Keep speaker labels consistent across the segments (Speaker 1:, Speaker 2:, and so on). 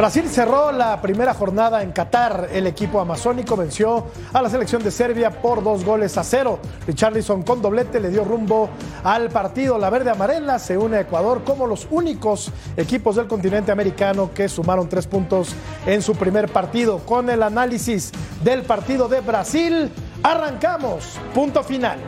Speaker 1: Brasil cerró la primera jornada en Qatar. El equipo amazónico venció a la selección de Serbia por dos goles a cero. Richarlison con doblete le dio rumbo al partido. La verde amarela se une a Ecuador como los únicos equipos del continente americano que sumaron tres puntos en su primer partido. Con el análisis del partido de Brasil, arrancamos. Punto final.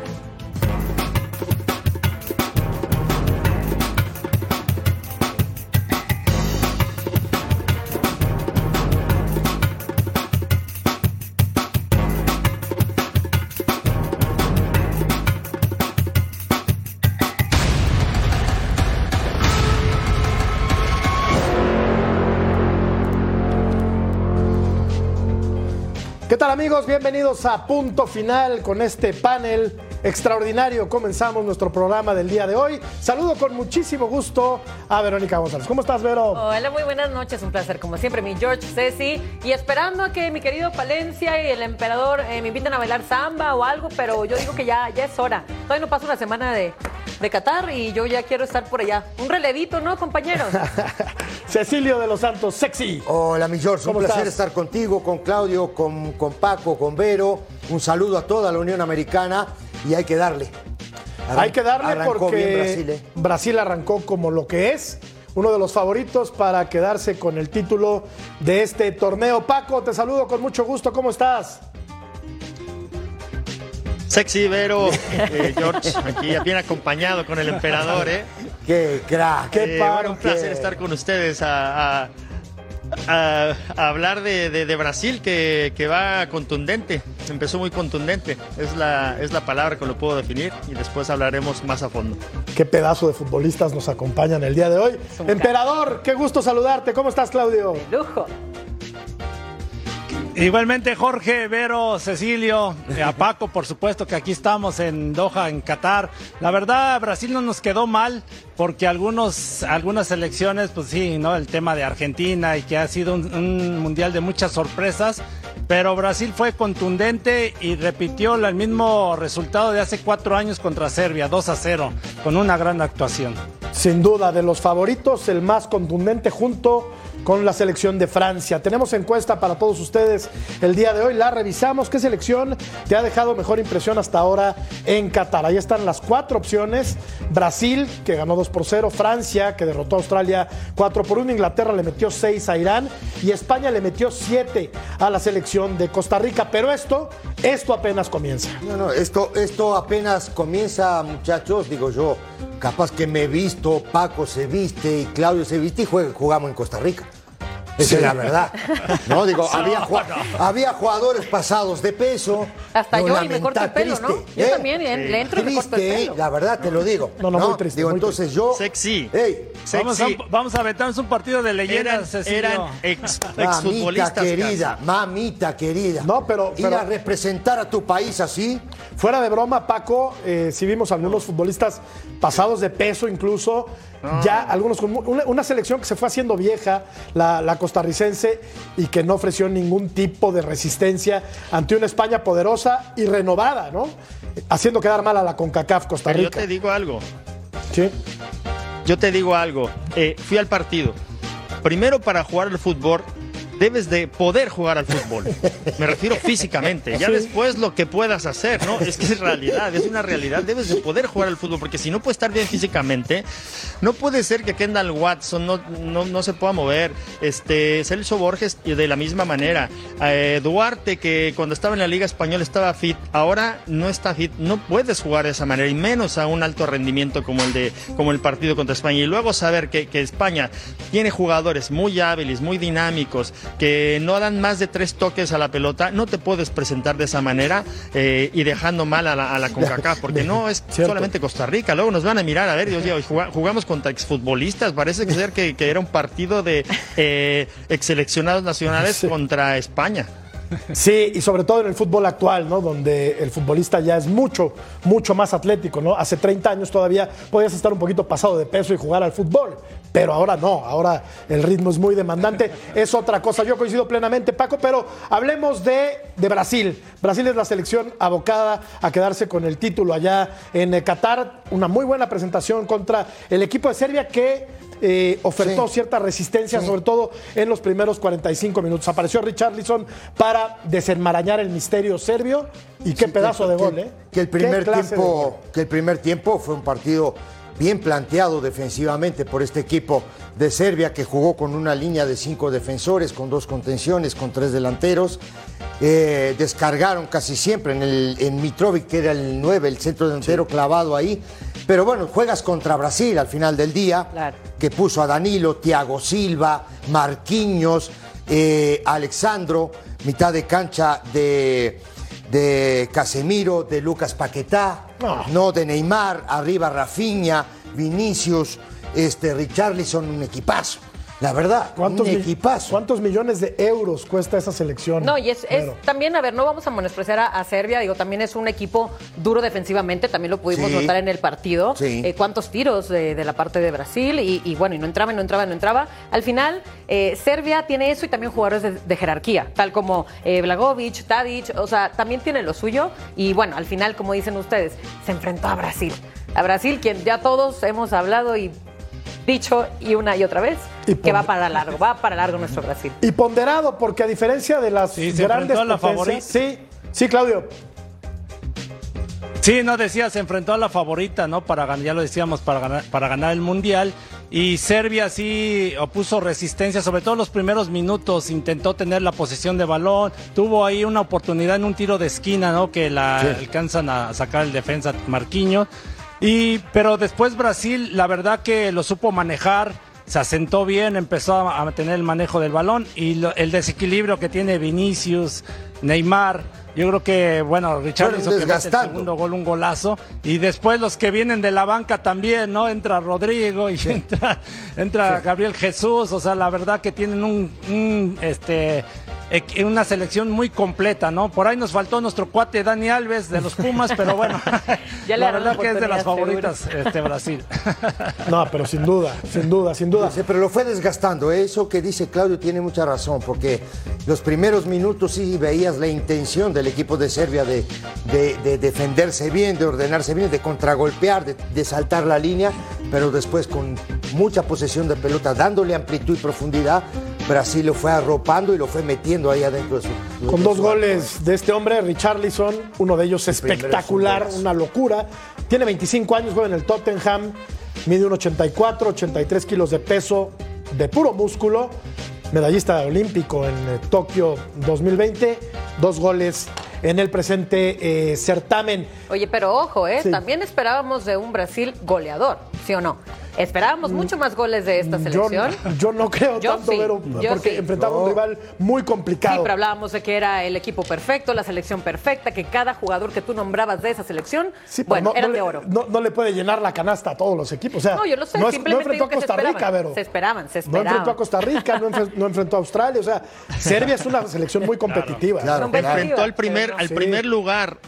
Speaker 1: ¿Qué tal amigos? Bienvenidos a Punto Final con este panel extraordinario. Comenzamos nuestro programa del día de hoy. Saludo con muchísimo gusto a Verónica González. ¿Cómo estás, Vero?
Speaker 2: Hola, muy buenas noches. Un placer, como siempre, mi George Ceci. Y esperando a que mi querido Palencia y el emperador eh, me inviten a bailar samba o algo, pero yo digo que ya, ya es hora. Todavía no pasa una semana de, de Qatar y yo ya quiero estar por allá. Un relevito, ¿no, compañeros?
Speaker 1: Cecilio de los Santos, sexy.
Speaker 3: Hola, mi George. Un
Speaker 1: ¿Cómo
Speaker 3: placer
Speaker 1: estás?
Speaker 3: estar contigo, con Claudio, con, con Paco, con Vero. Un saludo a toda la Unión Americana y hay que darle. Arran-
Speaker 1: Hay que darle
Speaker 3: arrancó
Speaker 1: porque
Speaker 3: bien Brasil, ¿eh?
Speaker 1: Brasil arrancó como lo que es, uno de los favoritos para quedarse con el título de este torneo. Paco, te saludo con mucho gusto. ¿Cómo estás?
Speaker 4: Sexy Vero, eh, George, aquí bien acompañado con el emperador, ¿eh?
Speaker 3: Qué crack.
Speaker 1: Qué
Speaker 4: Eh, bueno, un placer estar con ustedes a, a- a- a hablar de, de- de Brasil que, que va contundente, empezó muy contundente, es la, es la palabra que lo puedo definir y después hablaremos más a fondo.
Speaker 1: Qué pedazo de futbolistas nos acompañan el día de hoy. Emperador, qué gusto saludarte. ¿Cómo estás, Claudio?
Speaker 2: Lujo.
Speaker 5: Igualmente Jorge, Vero, Cecilio, a Paco, por supuesto que aquí estamos en Doha, en Qatar. La verdad, Brasil no nos quedó mal porque algunos, algunas selecciones, pues sí, ¿no? El tema de Argentina y que ha sido un, un mundial de muchas sorpresas. Pero Brasil fue contundente y repitió el mismo resultado de hace cuatro años contra Serbia, 2 a 0, con una gran actuación.
Speaker 1: Sin duda, de los favoritos, el más contundente junto con la selección de Francia. Tenemos encuesta para todos ustedes el día de hoy. La revisamos. ¿Qué selección te ha dejado mejor impresión hasta ahora en Qatar? Ahí están las cuatro opciones. Brasil, que ganó 2 por 0. Francia, que derrotó a Australia 4 por 1. Inglaterra le metió 6 a Irán. Y España le metió 7 a la selección de Costa Rica. Pero esto, esto apenas comienza.
Speaker 3: No, no, esto, esto apenas comienza, muchachos, digo yo. Capaz que me he visto, Paco se viste y Claudio se viste y jugamos en Costa Rica. Esa es la verdad. No, digo, había, había jugadores pasados de peso.
Speaker 2: Hasta yo y me corto el pelo, ¿no?
Speaker 3: triste,
Speaker 2: Yo
Speaker 3: ¿eh?
Speaker 2: también eh, le entro y me corto el
Speaker 3: Triste, ¿eh?
Speaker 2: pelo.
Speaker 3: la verdad te lo digo.
Speaker 1: No, no, muy triste,
Speaker 3: Digo,
Speaker 1: muy
Speaker 3: entonces yo.
Speaker 4: Sexy.
Speaker 3: Ey,
Speaker 5: Vamos a,
Speaker 4: Sexy.
Speaker 5: vamos a aventarnos un partido de
Speaker 4: Eran,
Speaker 5: leyendas, Cecilio.
Speaker 4: eran ex,
Speaker 3: Mamita querida,
Speaker 4: casi.
Speaker 3: mamita querida.
Speaker 1: No, pero-
Speaker 3: Ir a representar a tu país así.
Speaker 1: Fuera de broma, Paco, eh, sí vimos algunos futbolistas pasados de peso incluso, ya algunos con una, una selección que se fue haciendo vieja, la, la costarricense, y que no ofreció ningún tipo de resistencia ante una España poderosa y renovada, ¿no? Haciendo quedar mal a la CONCACAF Costa
Speaker 4: Pero yo
Speaker 1: Rica.
Speaker 4: te digo algo,
Speaker 1: Sí.
Speaker 4: yo te digo algo. Eh, fui al partido. Primero para jugar al fútbol debes de poder jugar al fútbol. Me refiero físicamente. Ya después lo que puedas hacer, ¿no? Es que es realidad, es una realidad. Debes de poder jugar al fútbol porque si no puedes estar bien físicamente, no puede ser que Kendall Watson no, no, no se pueda mover. Este, Celso Borges de la misma manera. Eh, Duarte que cuando estaba en la Liga Española estaba fit, ahora no está fit. No puedes jugar de esa manera y menos a un alto rendimiento como el de como el partido contra España. Y luego saber que, que España tiene jugadores muy hábiles, muy dinámicos, que no dan más de tres toques a la pelota, no te puedes presentar de esa manera eh, y dejando mal a la, a la CONCACAF, porque no es
Speaker 1: Cierto.
Speaker 4: solamente Costa Rica, luego nos van a mirar, a ver, Dios mío, juga- jugamos contra exfutbolistas, parece ser que, que era un partido de eh, exseleccionados nacionales
Speaker 1: Sí.
Speaker 4: contra España.
Speaker 1: Sí, y sobre todo en el fútbol actual, ¿no? Donde el futbolista ya es mucho, mucho más atlético, ¿no? Hace 30 años todavía podías estar un poquito pasado de peso y jugar al fútbol, pero ahora no, ahora el ritmo es muy demandante. Es otra cosa, yo coincido plenamente, Paco, pero hablemos de, de Brasil. Brasil es la selección abocada a quedarse con el título allá en Qatar. Una muy buena presentación contra el equipo de Serbia que eh, ofertó
Speaker 3: Sí.
Speaker 1: cierta resistencia, sobre todo en los primeros 45 minutos. Apareció Richarlison para desenmarañar el misterio serbio y qué
Speaker 3: Sí,
Speaker 1: pedazo
Speaker 3: que-
Speaker 1: de
Speaker 3: que-
Speaker 1: gol, ¿eh?
Speaker 3: El primer tiempo, que el primer tiempo fue un partido bien planteado defensivamente por este equipo de Serbia que jugó con una línea de cinco defensores, con dos contenciones, con tres delanteros. Eh, descargaron casi siempre en, el, en Mitrovic, que era el 9, el centro delantero clavado ahí. Pero bueno, juegas contra Brasil al final del día,
Speaker 2: Claro.
Speaker 3: que puso a Danilo, Thiago Silva, Marquinhos, eh, Alexandro, mitad de cancha de, de Casemiro, de Lucas Paquetá,
Speaker 1: No.
Speaker 3: no. de Neymar, arriba Rafinha, Vinicius, este, Richarlison, un equipazo. La verdad,
Speaker 1: ¿Cuántos,
Speaker 3: un equipazo.
Speaker 1: ¿Cuántos millones de euros cuesta esa selección?
Speaker 2: No, y es, también, a ver, no vamos a menospreciar a, a Serbia, digo, también es un equipo duro defensivamente, también lo pudimos
Speaker 3: Sí.
Speaker 2: notar en el partido.
Speaker 3: Sí.
Speaker 2: Eh, cuántos tiros de, de la parte de Brasil y, y bueno, y no entraba, y no entraba, no entraba. Al final, eh, Serbia tiene eso y también jugadores de, de jerarquía, tal como eh, Blagovic, Tadic, o sea, también tiene lo suyo. Y bueno, al final, como dicen ustedes, se enfrentó a Brasil. A Brasil, quien ya todos hemos hablado y dicho y una y otra vez,
Speaker 1: Y
Speaker 2: que va para largo, va para largo nuestro Brasil.
Speaker 1: Y ponderado, porque a diferencia de las
Speaker 5: Sí, se
Speaker 1: grandes
Speaker 5: enfrentó a la
Speaker 1: potencias- Sí, sí, Claudio.
Speaker 5: Sí, no decía, se enfrentó a la favorita, ¿no? Para ganar, ya lo decíamos, para ganar, para ganar el mundial. Y Serbia sí opuso resistencia, sobre todo los primeros minutos, intentó tener la posesión de balón, tuvo ahí una oportunidad en un tiro de esquina, ¿no? Que la alcanzan a sacar el defensa Marquinhos. Y, pero después Brasil, la verdad que lo supo manejar, se asentó bien, empezó a, tener el manejo del balón y lo- el desequilibrio que tiene Vinicius, Neymar. Yo creo que, bueno, Richard hizo que el segundo gol, un golazo. Y después los que vienen de la banca también, ¿no? Entra Rodrigo y entra, entra Gabriel Jesús. O sea, la verdad que tienen un, un, este, una selección muy completa, ¿no? Por ahí nos faltó nuestro cuate Dani Alves de los Pumas, pero bueno,
Speaker 2: Ya le
Speaker 5: la verdad que es de las favoritas este, Brasil.
Speaker 1: No, pero sin duda, sin duda, sin duda.
Speaker 3: Sí, pero lo fue desgastando. ¿eh? Eso que dice Claudio tiene mucha razón, porque los primeros minutos sí veías la intención del equipo de Serbia de, de- de defenderse bien, de ordenarse bien, de contragolpear, de, de saltar la línea, pero después con mucha posesión de pelota, dándole amplitud y profundidad, Brasil lo fue arropando y lo fue metiendo ahí adentro de su.
Speaker 1: Con
Speaker 3: de
Speaker 1: dos
Speaker 3: su
Speaker 1: goles de este hombre, Richarlison, uno de ellos
Speaker 3: primero es un
Speaker 1: espectacular, una locura. Tiene 25 años, juega en el Tottenham, mide un 84, 83 kilos de peso, de puro músculo, medallista olímpico en eh, Tokio 2020, dos goles en el presente eh, certamen.
Speaker 2: Oye, pero ojo, ¿eh?
Speaker 1: Sí.
Speaker 2: También esperábamos de un Brasil goleador, ¿sí o no? Esperábamos mucho más goles de esta
Speaker 1: Mm. Yo,
Speaker 2: selección.
Speaker 1: yo no creo
Speaker 2: Yo
Speaker 1: tanto,
Speaker 2: sí,
Speaker 1: Vero, porque
Speaker 2: sí.
Speaker 1: enfrentaba a un rival muy
Speaker 2: Sí,
Speaker 1: complicado.
Speaker 2: pero hablábamos de que era el equipo perfecto, la selección perfecta, que cada jugador que tú nombrabas de esa selección,
Speaker 1: Sí,
Speaker 2: bueno,
Speaker 1: no,
Speaker 2: eran
Speaker 1: no
Speaker 2: de oro.
Speaker 1: No, no le puede llenar la canasta a todos los equipos. O sea,
Speaker 2: No, yo lo sé,
Speaker 1: no, es- no
Speaker 2: simplemente
Speaker 1: enfrentó
Speaker 2: digo
Speaker 1: a Costa Rica,
Speaker 2: esperaban,
Speaker 1: Vero.
Speaker 2: se esperaban, se
Speaker 1: No enfrentó
Speaker 2: esperaban.
Speaker 1: a Costa Rica, no, enfre- no enfrentó a Australia. O sea, Serbia es una selección muy competitiva.
Speaker 3: Claro,
Speaker 4: enfrentó al primer, al
Speaker 1: Sí.
Speaker 4: primer lugar.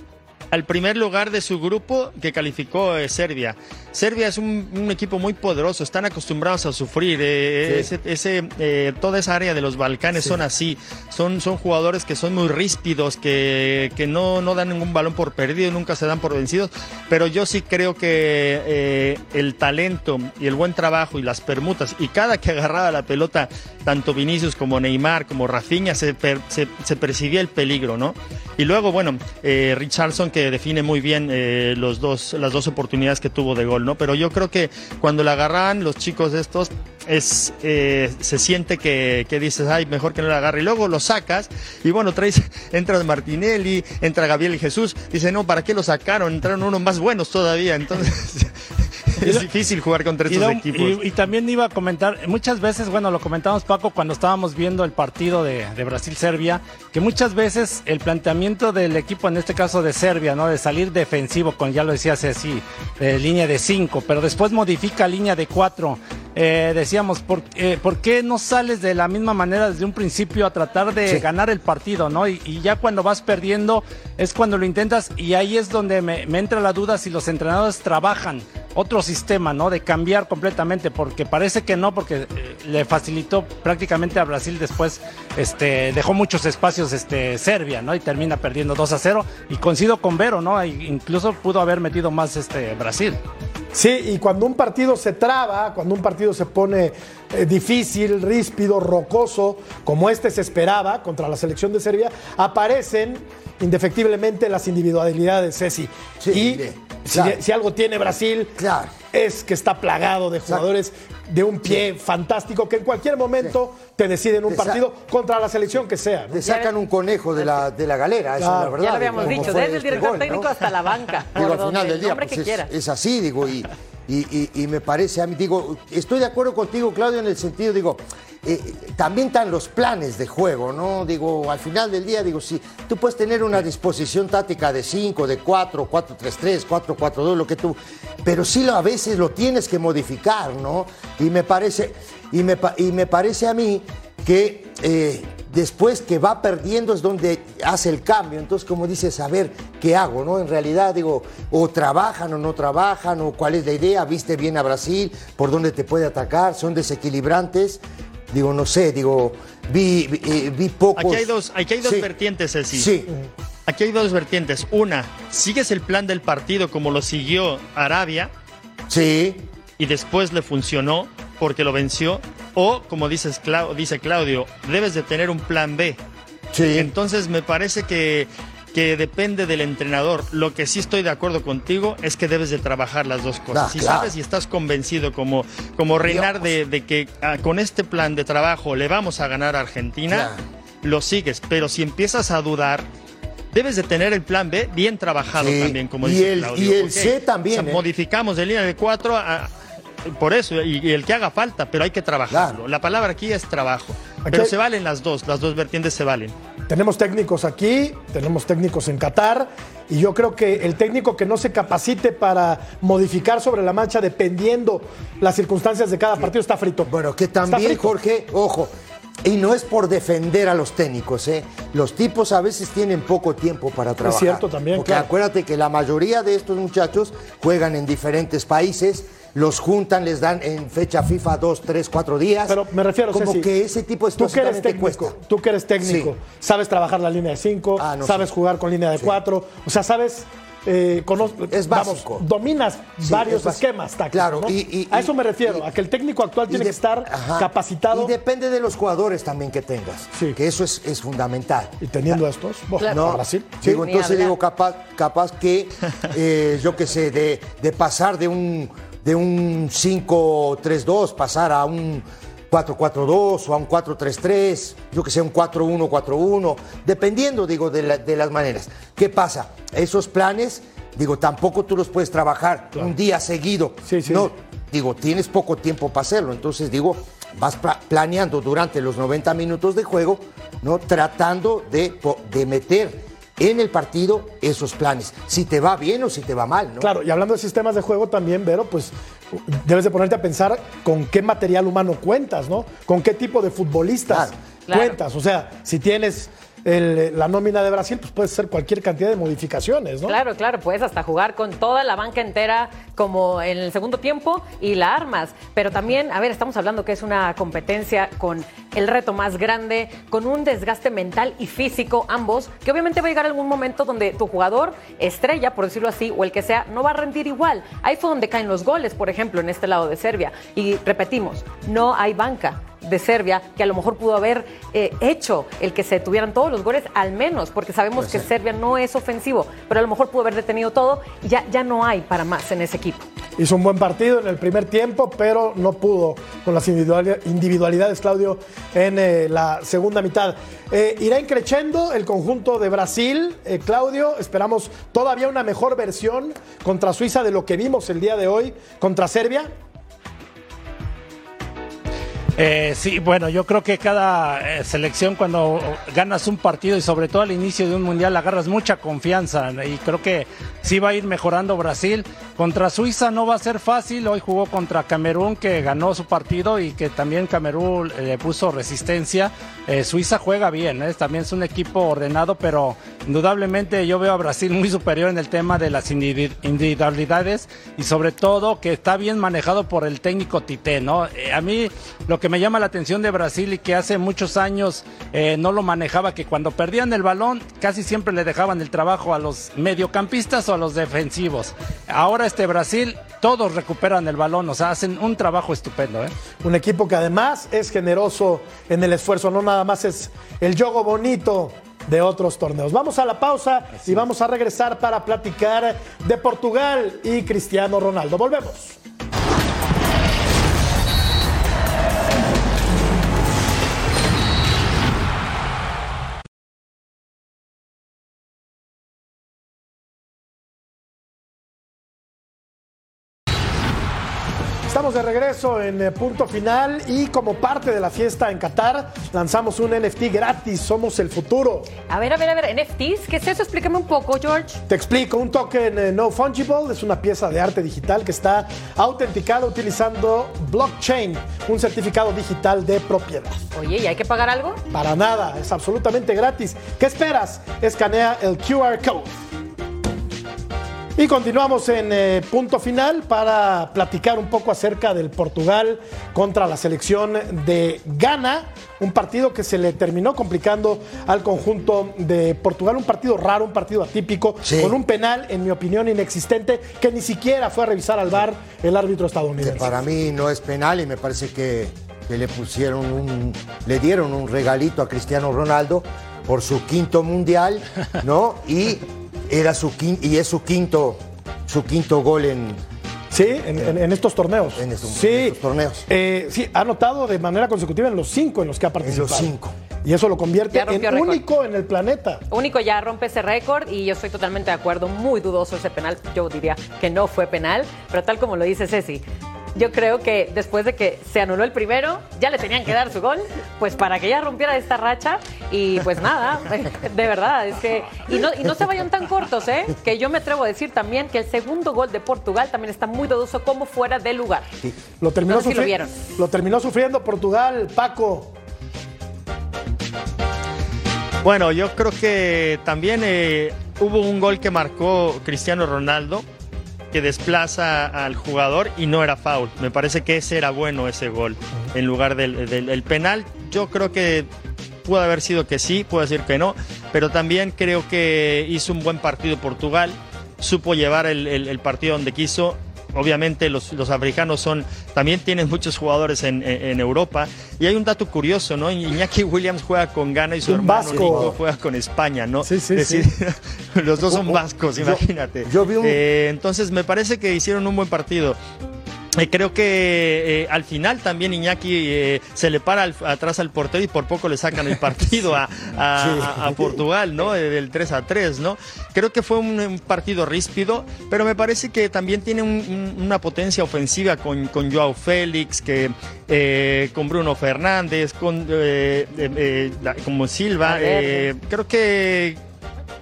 Speaker 4: Al primer lugar de su grupo que calificó eh, Serbia. Serbia es un, un equipo muy poderoso, están acostumbrados a sufrir. eh,
Speaker 3: Sí.
Speaker 4: ese, ese, eh, toda esa área de los Balcanes son así. Son, son jugadores que son muy ríspidos, que, que no, no dan ningún balón por perdido, nunca se dan por vencidos. Pero yo sí creo que eh, el talento y el buen trabajo y las permutas, y cada que agarraba la pelota, tanto Vinicius como Neymar, como Rafinha, se, per- se, se percibía el peligro, ¿no? Y luego, bueno, eh, Richardson que define muy bien eh, los dos, las dos oportunidades que tuvo de gol, ¿no? Pero yo creo que cuando la agarran los chicos estos, es, eh, se siente que, que dices, ay, mejor que no la agarre. Y luego lo sacas y bueno, traes, entra Martinelli, entra Gabriel Jesús, dice, no, ¿para qué lo sacaron? Entraron unos más buenos todavía. Entonces, es difícil jugar contra estos
Speaker 5: lo-
Speaker 4: equipos.
Speaker 5: y- y también iba a comentar, muchas veces, bueno, lo comentamos Paco cuando estábamos viendo el partido de, de Brasil-Serbia, que muchas veces el planteamiento del equipo, en este caso de Serbia, ¿no? De salir defensivo, con ya lo decía Ceci, de línea de 5, pero después modifica línea de 4. decíamos, ¿por, eh, ¿por qué no sales de la misma manera desde un principio a tratar de
Speaker 3: Sí.
Speaker 5: ganar el partido, ¿no? Y, y ya cuando vas perdiendo es cuando lo intentas y ahí es donde me, me entra la duda si los entrenadores trabajan otro sistema, ¿no? De cambiar completamente, porque parece que no, porque eh, le facilitó prácticamente a Brasil después, este, dejó muchos espacios, este, Serbia, ¿no? Y termina perdiendo 2 a 0 y coincido con Vero, ¿no? E incluso pudo haber metido más, este, Brasil.
Speaker 1: Sí, y cuando un partido se traba, cuando un partido se pone eh, difícil, ríspido, rocoso, como este se esperaba contra la selección de Serbia, aparecen indefectiblemente las individualidades, Ceci.
Speaker 3: Sí,
Speaker 1: y si,
Speaker 3: claro.
Speaker 1: si algo tiene Brasil,
Speaker 3: Claro.
Speaker 1: es que está plagado de jugadores de un pie fantástico que en cualquier momento te deciden un
Speaker 3: Te
Speaker 1: partido contra la selección que sea. ¿no?
Speaker 3: Te sacan un conejo de la, de la galera, esa es la
Speaker 1: Claro.
Speaker 3: verdad.
Speaker 2: Ya lo habíamos dicho, desde el
Speaker 3: este
Speaker 2: director
Speaker 3: gol, ¿no?
Speaker 2: técnico hasta la banca.
Speaker 3: Digo, al final del
Speaker 2: el
Speaker 3: día, pues
Speaker 2: que
Speaker 3: es, es así, digo, y, y, y- y me parece a mí, digo, estoy de acuerdo contigo, Claudio, en el sentido, digo, eh, también están los planes de juego, ¿no? Digo, al final del día, digo, sí, tú puedes tener una disposición táctica de 5, de 4, 4-3-3, 4-4-2, lo que tú, pero sí a veces lo tienes que modificar, ¿no? Y me parece, y me, y me parece a mí que eh, después que va perdiendo es donde hace el cambio. Entonces, como dices, a ver qué hago, ¿no? En realidad, digo, o trabajan o no trabajan, o cuál es la idea, viste bien a Brasil, por dónde te puede atacar, son desequilibrantes. Digo, no sé, digo, vi, vi, eh, vi pocos.
Speaker 4: Aquí hay dos, aquí hay dos
Speaker 3: Sí.
Speaker 4: vertientes, Ceci.
Speaker 3: Sí,
Speaker 4: Aquí hay dos vertientes. Una, sigues el plan del partido como lo siguió Arabia
Speaker 3: sí,
Speaker 4: y después le funcionó porque lo venció. O, como dices, Clau- dice Claudio, debes de tener un plan B.
Speaker 3: sí.
Speaker 4: Entonces me parece que, que depende del entrenador. Lo que sí estoy de acuerdo contigo es que debes de trabajar las dos cosas.
Speaker 3: Ah,
Speaker 4: si
Speaker 3: claro.
Speaker 4: sabes y estás convencido como, como Reinar de, de que ah, con este plan de trabajo le vamos a ganar a Argentina,
Speaker 3: Claro.
Speaker 4: lo sigues. Pero si empiezas a dudar, debes de tener el plan B bien trabajado
Speaker 3: Sí.
Speaker 4: también, como
Speaker 3: Y
Speaker 4: dice
Speaker 3: el-
Speaker 4: Claudio.
Speaker 3: y el C también,
Speaker 4: o sea,
Speaker 3: ¿eh?
Speaker 4: Modificamos de línea de cuatro a- por eso, y, y el que haga falta, pero hay que trabajarlo.
Speaker 3: Claro.
Speaker 4: La palabra aquí es trabajo.
Speaker 1: Aquí
Speaker 4: Pero
Speaker 1: hay-
Speaker 4: se valen las dos, las dos vertientes se valen.
Speaker 1: Tenemos técnicos aquí, tenemos técnicos en Qatar, y yo creo que el técnico que no se capacite para modificar sobre la marcha dependiendo las circunstancias de cada partido está frito.
Speaker 3: Bueno, que también. Jorge, ojo, y no es por defender a los técnicos, ¿eh? Los tipos a veces tienen poco tiempo para trabajar.
Speaker 1: cierto también,
Speaker 3: Porque
Speaker 1: claro.
Speaker 3: acuérdate que la mayoría de estos muchachos juegan en diferentes países, los juntan, les dan en fecha FIFA dos, tres, cuatro días.
Speaker 1: Pero me refiero,
Speaker 3: Como
Speaker 1: Ceci,
Speaker 3: que ese tipo de
Speaker 1: Tú que eres técnico,
Speaker 3: cuesta.
Speaker 1: tú que eres técnico,
Speaker 3: Sí.
Speaker 1: sabes trabajar la línea de 5,
Speaker 3: Ah, no,
Speaker 1: sabes
Speaker 3: sí.
Speaker 1: jugar con línea de
Speaker 3: Sí.
Speaker 1: 4, o sea, sabes... eh, cono-
Speaker 3: Es
Speaker 1: vamos,
Speaker 3: básico.
Speaker 1: dominas
Speaker 3: Sí,
Speaker 1: varios
Speaker 3: es básico.
Speaker 1: esquemas tácticos.
Speaker 3: Claro,
Speaker 1: ¿no?
Speaker 3: y- y-
Speaker 1: a eso me refiero,
Speaker 3: y-
Speaker 1: a que el técnico actual tiene
Speaker 3: de-
Speaker 1: que estar
Speaker 3: ajá.
Speaker 1: capacitado
Speaker 3: Y depende de los jugadores también que tengas.
Speaker 1: Sí.
Speaker 3: Que eso es, es fundamental.
Speaker 1: y teniendo estos. Bueno,
Speaker 3: No,
Speaker 1: a Brasil.
Speaker 3: digo,
Speaker 2: Ni
Speaker 3: entonces
Speaker 2: hablar.
Speaker 3: digo, capaz, capaz que, eh, yo qué sé, de, de pasar de un, de un 5-3-2, pasar a un 4-4-2 o a un 4-3-3, yo que sé, un 4-1-4-1, dependiendo, digo, de, la- de las maneras. ¿Qué pasa? Esos planes, digo, tampoco tú los puedes trabajar un día seguido.
Speaker 1: Sí, sí.
Speaker 3: No, digo, tienes poco tiempo para hacerlo. Entonces, digo, vas pla- planeando durante los 90 minutos de juego, ¿no? Tratando de, de meter en el partido esos planes. Si te va bien o si te va mal, ¿no?
Speaker 1: Claro, y hablando de sistemas de juego también, Vero, pues debes de ponerte a pensar con qué material humano cuentas, ¿no? Con qué tipo de futbolistas
Speaker 3: Claro.
Speaker 2: Claro.
Speaker 1: cuentas. O sea, si tienes el- la nómina de Brasil, pues puede ser cualquier cantidad de modificaciones, ¿no?
Speaker 2: Claro, claro, puedes hasta jugar con toda la banca entera como en el segundo tiempo y la armas. Pero también, a ver, estamos hablando que es una competencia con el reto más grande, con un desgaste mental y físico, ambos, que obviamente va a llegar algún momento donde tu jugador estrella, por decirlo así, o el que sea, no va a rendir igual. Ahí fue donde caen los goles, por ejemplo, en este lado de Serbia. Y repetimos, no hay banca de Serbia que a lo mejor pudo haber eh, hecho el que se tuvieran todos los goles al menos, porque sabemos que Serbia no es ofensivo, pero a lo mejor pudo haber detenido todo y ya, ya no hay para más en ese equipo.
Speaker 1: hizo un buen partido en el primer tiempo, pero no pudo con las individualidades, Claudio, en eh, la segunda mitad. Eh, irá increchendo el conjunto de Brasil, eh, Claudio. Esperamos todavía una mejor versión contra Suiza de lo que vimos el día de hoy contra Serbia.
Speaker 5: Eh, sí, bueno, yo creo que cada eh, selección cuando ganas un partido y sobre todo al inicio de un mundial agarras mucha confianza y creo que sí va a ir mejorando Brasil. Contra Suiza no va a ser fácil, hoy jugó contra Camerún que ganó su partido y que también Camerún eh, le puso resistencia. Suiza juega bien, también es un equipo ordenado, pero indudablemente yo veo a Brasil muy superior en el tema de las individualidades y sobre todo que está bien manejado por el técnico Tite, ¿no? a mí lo que que me llama la atención de Brasil y que hace muchos años eh, no lo manejaba, que cuando perdían el balón casi siempre le dejaban el trabajo a los mediocampistas o a los defensivos. Ahora este Brasil, todos recuperan el balón, o sea, hacen un trabajo estupendo. ¿eh?
Speaker 1: Un equipo que además es generoso en el esfuerzo, no nada más es el juego bonito de otros torneos. Vamos a la pausa y vamos a regresar para platicar de Portugal y Cristiano Ronaldo. Volvemos. Estamos de regreso en eh, punto final y como parte de la fiesta en Qatar lanzamos un NFT gratis, somos el futuro.
Speaker 2: A ver, a ver, a ver, NFTs, ¿qué es eso? Explícame un poco, George.
Speaker 1: Te explico, un token eh, no fungible es una pieza de arte digital que está autenticada utilizando blockchain, un certificado digital de propiedad.
Speaker 2: Oye, ¿y hay que pagar algo?
Speaker 1: Para nada, es absolutamente gratis. ¿Qué esperas? Escanea el QR code. Y continuamos en eh, punto final para platicar un poco acerca del Portugal contra la selección de Ghana, un partido que se le terminó complicando al conjunto de Portugal, un partido raro, un partido atípico, con un penal, en mi opinión, inexistente, que ni siquiera fue a revisar al bar el árbitro estadounidense.
Speaker 3: para mí no es penal y me parece que, que le pusieron un, le dieron un regalito a Cristiano Ronaldo por su quinto mundial, ¿no? Y era su y es su quinto, su quinto gol en,
Speaker 1: Sí, en, estos torneos.
Speaker 3: En estos, sí, torneos.
Speaker 1: Eh, sí, ha anotado de manera consecutiva en los cinco en los que ha participado.
Speaker 3: En los cinco.
Speaker 1: Y eso lo convierte en único en el planeta.
Speaker 2: Único ya rompe ese récord y yo estoy totalmente de acuerdo. Muy dudoso ese penal. Yo diría que no fue penal, pero tal como lo dice Ceci, yo creo que después de que se anuló el primero, ya le tenían que dar su gol, pues para que ya rompiera esta racha. Y pues nada, de verdad, es que. Y no, y no se vayan tan cortos, ¿eh? Que yo me atrevo a decir también que el segundo gol de Portugal también está muy dudoso como fuera de lugar.
Speaker 1: Lo terminó, lo, lo terminó sufriendo Portugal, Paco.
Speaker 4: Bueno, yo creo que también eh, hubo un gol que marcó Cristiano Ronaldo que desplaza al jugador y no era foul. Me parece que ese era bueno ese gol en lugar del, penal. Yo creo que pudo haber sido que sí, puedo decir que no, pero también creo que hizo un buen partido Portugal, supo llevar el partido donde quiso obviamente los, africanos son, también tienen muchos jugadores en, Europa. Y hay un dato curioso, ¿no? Iñaki Williams juega con Ghana y su hermano Nico juega con España, ¿no?
Speaker 1: Sí, sí, sí.
Speaker 4: los dos son vascos, imagínate. Yo, vi eh, entonces me parece que hicieron un buen partido. Eh, creo que eh, al final también Iñaki eh, se le para atrás al portero y por poco le sacan el partido a, Portugal, ¿no? Del 3 a 3, ¿no? Creo que fue un, partido ríspido, pero me parece que también tiene una potencia ofensiva con, con Joao Félix, que con Bruno Fernández, con como Silva. creo que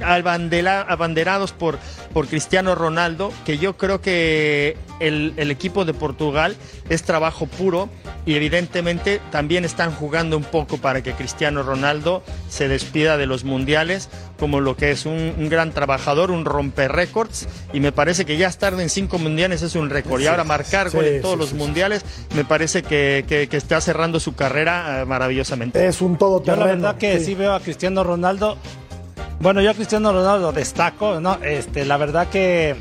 Speaker 4: abanderados por, por Cristiano Ronaldo, que yo creo que el, equipo de Portugal es trabajo puro y evidentemente también están jugando un poco para que Cristiano Ronaldo se despida de los mundiales como lo que es un, gran trabajador, un romper récords y me parece que ya estar en cinco mundiales es un récord. Y ahora marcar gol en todos los mundiales me parece que, está cerrando su carrera eh, maravillosamente.
Speaker 1: Es un todo
Speaker 5: Yo la verdad que sí veo a Cristiano Ronaldo bueno, yo a Cristiano Ronaldo destaco, ¿no? Este, la verdad que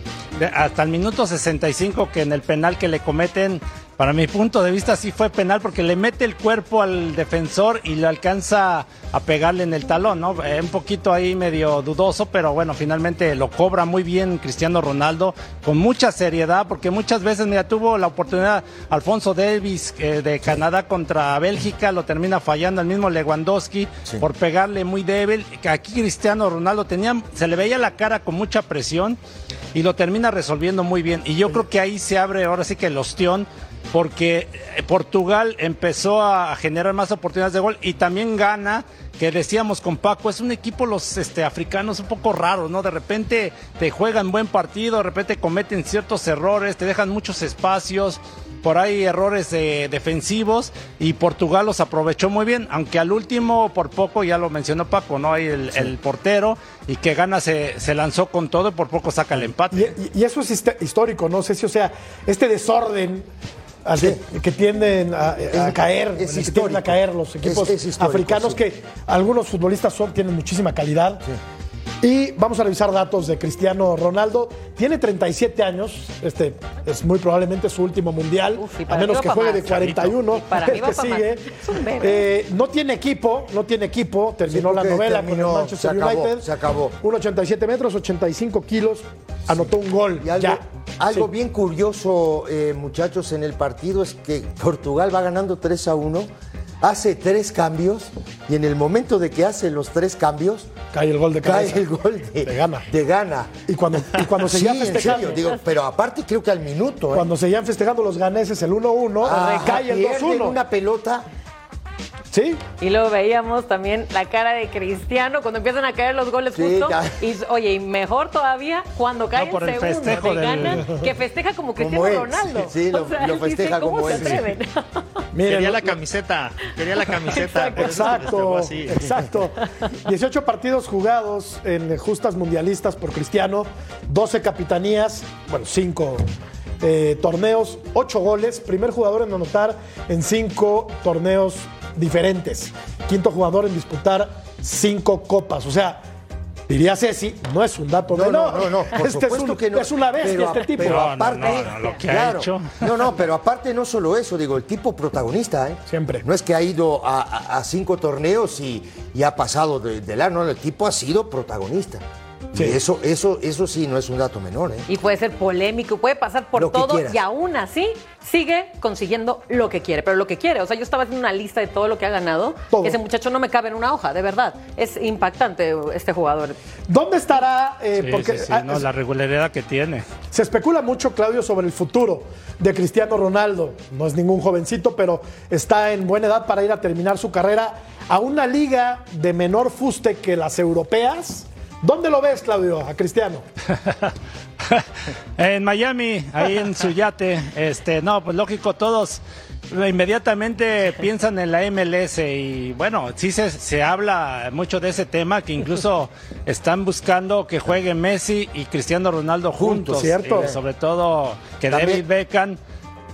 Speaker 5: hasta el minuto 65 que en el penal que le cometen para mi punto de vista sí fue penal porque le mete el cuerpo al defensor y le alcanza a pegarle en el talón, ¿no? Eh, un poquito ahí medio dudoso, pero bueno, finalmente lo cobra muy bien Cristiano Ronaldo con mucha seriedad porque muchas veces, mira, tuvo la oportunidad Alfonso Davis eh, de Canadá contra Bélgica, lo termina fallando el mismo Lewandowski por pegarle muy débil. Aquí Cristiano Ronaldo tenía, se le veía la cara con mucha presión y lo termina resolviendo muy bien. Y yo creo que ahí se abre ahora sí que el ostión porque eh, Portugal empezó a generar más oportunidades de gol y también gana, que decíamos con Paco, es un equipo los este, africanos un poco raros, ¿no? De repente te juegan buen partido, de repente cometen ciertos errores, te dejan muchos espacios, por ahí errores defensivos y Portugal los aprovechó muy bien, aunque al último por poco ya lo mencionó Paco, ¿no? Hay el, portero y que gana se, lanzó con todo y por poco saca el empate.
Speaker 1: Y, y, eso es histórico, no sé o sea, este desorden Sí. que tienden a, a caer,
Speaker 3: es
Speaker 1: que tienden a caer los equipos
Speaker 3: Es-
Speaker 1: africanos
Speaker 3: sí.
Speaker 1: que algunos futbolistas son, tienen muchísima calidad. Y vamos a revisar datos de Cristiano Ronaldo. Tiene 37 años, este es muy probablemente su último mundial,
Speaker 2: Uf,
Speaker 1: a menos que juegue
Speaker 2: más,
Speaker 1: de 41,
Speaker 2: Y para mí
Speaker 1: el
Speaker 2: va
Speaker 1: que sigue.
Speaker 2: Es un bebé.
Speaker 1: Eh, no tiene equipo, no tiene equipo, terminó
Speaker 3: Sí,
Speaker 1: la novela
Speaker 3: terminó,
Speaker 1: con el Manchester
Speaker 3: se acabó,
Speaker 1: United.
Speaker 3: se acabó.
Speaker 1: 1,87 metros, 85 kilos, anotó un gol.
Speaker 3: Y algo,
Speaker 1: ya.
Speaker 3: algo
Speaker 1: Sí.
Speaker 3: bien curioso, eh, muchachos, en el partido es que Portugal va ganando 3 a 1, hace tres cambios y en el momento de que hace los tres cambios,
Speaker 1: Cae el gol de
Speaker 3: cae
Speaker 1: cabeza.
Speaker 3: el gol de,
Speaker 1: De gana.
Speaker 3: de gana.
Speaker 1: Y cuando, y cuando
Speaker 3: Sí,
Speaker 1: seguían
Speaker 3: en serio, digo, pero aparte creo que al minuto, ¿eh?
Speaker 1: Cuando seguían festejando los ganeses el 1-1,
Speaker 3: Ajá,
Speaker 1: cae el
Speaker 3: pierden
Speaker 1: 2-1.
Speaker 3: una pelota.
Speaker 1: Sí,
Speaker 2: Y luego veíamos también la cara de Cristiano cuando empiezan a caer los goles
Speaker 3: Sí,
Speaker 2: justo.
Speaker 3: ya.
Speaker 2: Y oye, y mejor todavía cuando cae
Speaker 5: por
Speaker 2: el segundo
Speaker 5: festejo
Speaker 2: de
Speaker 5: del-
Speaker 2: gana, que festeja como Cristiano Ronaldo.
Speaker 3: sí, sí, lo- festeja
Speaker 2: ¿cómo
Speaker 3: como él,
Speaker 1: miren,
Speaker 4: Quería
Speaker 1: lo-
Speaker 4: la camiseta, quería la camiseta.
Speaker 1: Exacto,
Speaker 4: así.
Speaker 1: exacto. 18 partidos jugados en justas mundialistas por Cristiano, 12 capitanías, bueno, 5 torneos, 8 goles, primer jugador en anotar en 5 torneos diferentes, quinto jugador en disputar 5 copas, o sea, diría Ceci, no es un dato
Speaker 3: No,
Speaker 1: menor.
Speaker 3: no, no, no, por
Speaker 1: este es,
Speaker 3: supuesto
Speaker 1: un-
Speaker 3: que no.
Speaker 1: es una bestia
Speaker 3: Pero-
Speaker 1: este tipo.
Speaker 3: Pero
Speaker 5: No,
Speaker 3: aparte,
Speaker 5: no, no, lo que ha
Speaker 3: claro,
Speaker 5: hecho.
Speaker 3: No, no, pero aparte no solo eso, digo, el tipo protagonista, ¿eh?
Speaker 1: Siempre.
Speaker 3: No es que ha ido a, a- a cinco torneos y, y ha pasado de, de largo, no, el tipo ha sido protagonista.
Speaker 1: Sí.
Speaker 3: Y Eso, eso, eso sí no es un dato menor, ¿eh?
Speaker 2: Y puede ser polémico, puede pasar por
Speaker 3: Lo
Speaker 2: todo y aún así sigue consiguiendo lo que quiere. Pero lo que quiere, o sea, yo estaba haciendo una lista de todo lo que ha ganado.
Speaker 1: Todo.
Speaker 2: Ese muchacho no me cabe en una hoja, de verdad. Es impactante este jugador.
Speaker 1: ¿Dónde estará? Eh,
Speaker 5: Sí,
Speaker 1: porque
Speaker 5: sí, sí,
Speaker 1: ah,
Speaker 5: no,
Speaker 1: es-
Speaker 5: la regularidad que tiene.
Speaker 1: Se especula mucho, Claudio, sobre el futuro de Cristiano Ronaldo. No es ningún jovencito, pero está en buena edad para ir a terminar su carrera a una liga de menor fuste que las europeas. ¿Dónde lo ves, Claudio, a Cristiano?
Speaker 5: en Miami, ahí en su yate, este, no, pues lógico, todos inmediatamente piensan en la MLS y bueno, sí se, se habla mucho de ese tema, que incluso están buscando que jueguen Messi y Cristiano Ronaldo
Speaker 1: Juntos,
Speaker 5: juntos.
Speaker 1: ¿cierto?
Speaker 5: Y sobre todo que
Speaker 3: También-
Speaker 5: David Beckham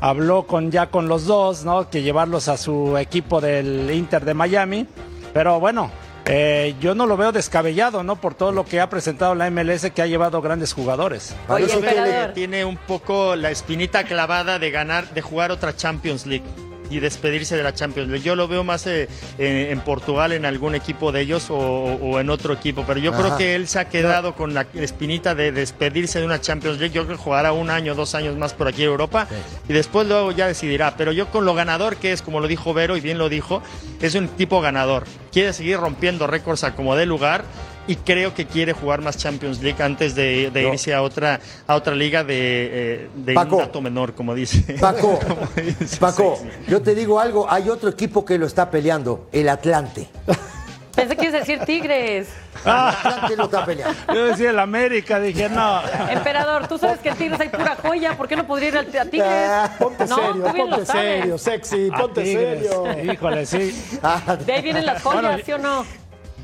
Speaker 5: habló con ya con los dos, ¿no? Que llevarlos a su equipo del Inter de Miami. Pero bueno, eh, yo no lo veo descabellado, ¿no? Por todo lo que ha presentado la MLS, que ha llevado grandes jugadores.
Speaker 2: Oye, emperador.
Speaker 4: Tiene un poco la espinita clavada de ganar, de jugar otra Champions League y despedirse de la Champions League. Yo lo veo más eh, eh, en Portugal, en algún equipo de ellos o, o en otro equipo, pero yo creo que él se ha quedado con la espinita de despedirse de una Champions League. Yo creo que jugará un año, dos años más por aquí en Europa y después luego ya decidirá. Pero yo con lo ganador que es, como lo dijo Vero y bien lo dijo, es un tipo ganador. Quiere seguir rompiendo récords a como dé lugar. Y creo que quiere jugar más Champions League antes de, de
Speaker 3: No.
Speaker 4: irse a otra, a otra liga de, eh, de
Speaker 3: Paco.
Speaker 4: un dato menor, como dice.
Speaker 3: Paco,
Speaker 4: Como dice,
Speaker 3: Paco,
Speaker 4: sí, sí.
Speaker 3: yo te digo algo, hay otro equipo que lo está peleando, el Atlante.
Speaker 2: Pensé que ibas a decir Tigres.
Speaker 3: El Atlante lo está peleando.
Speaker 5: Yo decía el América, dije, no.
Speaker 2: Emperador, tú sabes que en Tigres hay pura joya. ¿Por qué no podría ir al- a Tigres?
Speaker 3: Ah,
Speaker 1: Ponte
Speaker 2: No,
Speaker 1: serio, ponte serio, sexy,
Speaker 5: a
Speaker 1: ponte
Speaker 5: Tigres.
Speaker 1: serio.
Speaker 5: Híjole, sí.
Speaker 3: Ah,
Speaker 2: De ahí vienen las joyas,
Speaker 5: Bueno,
Speaker 2: ¿sí o no?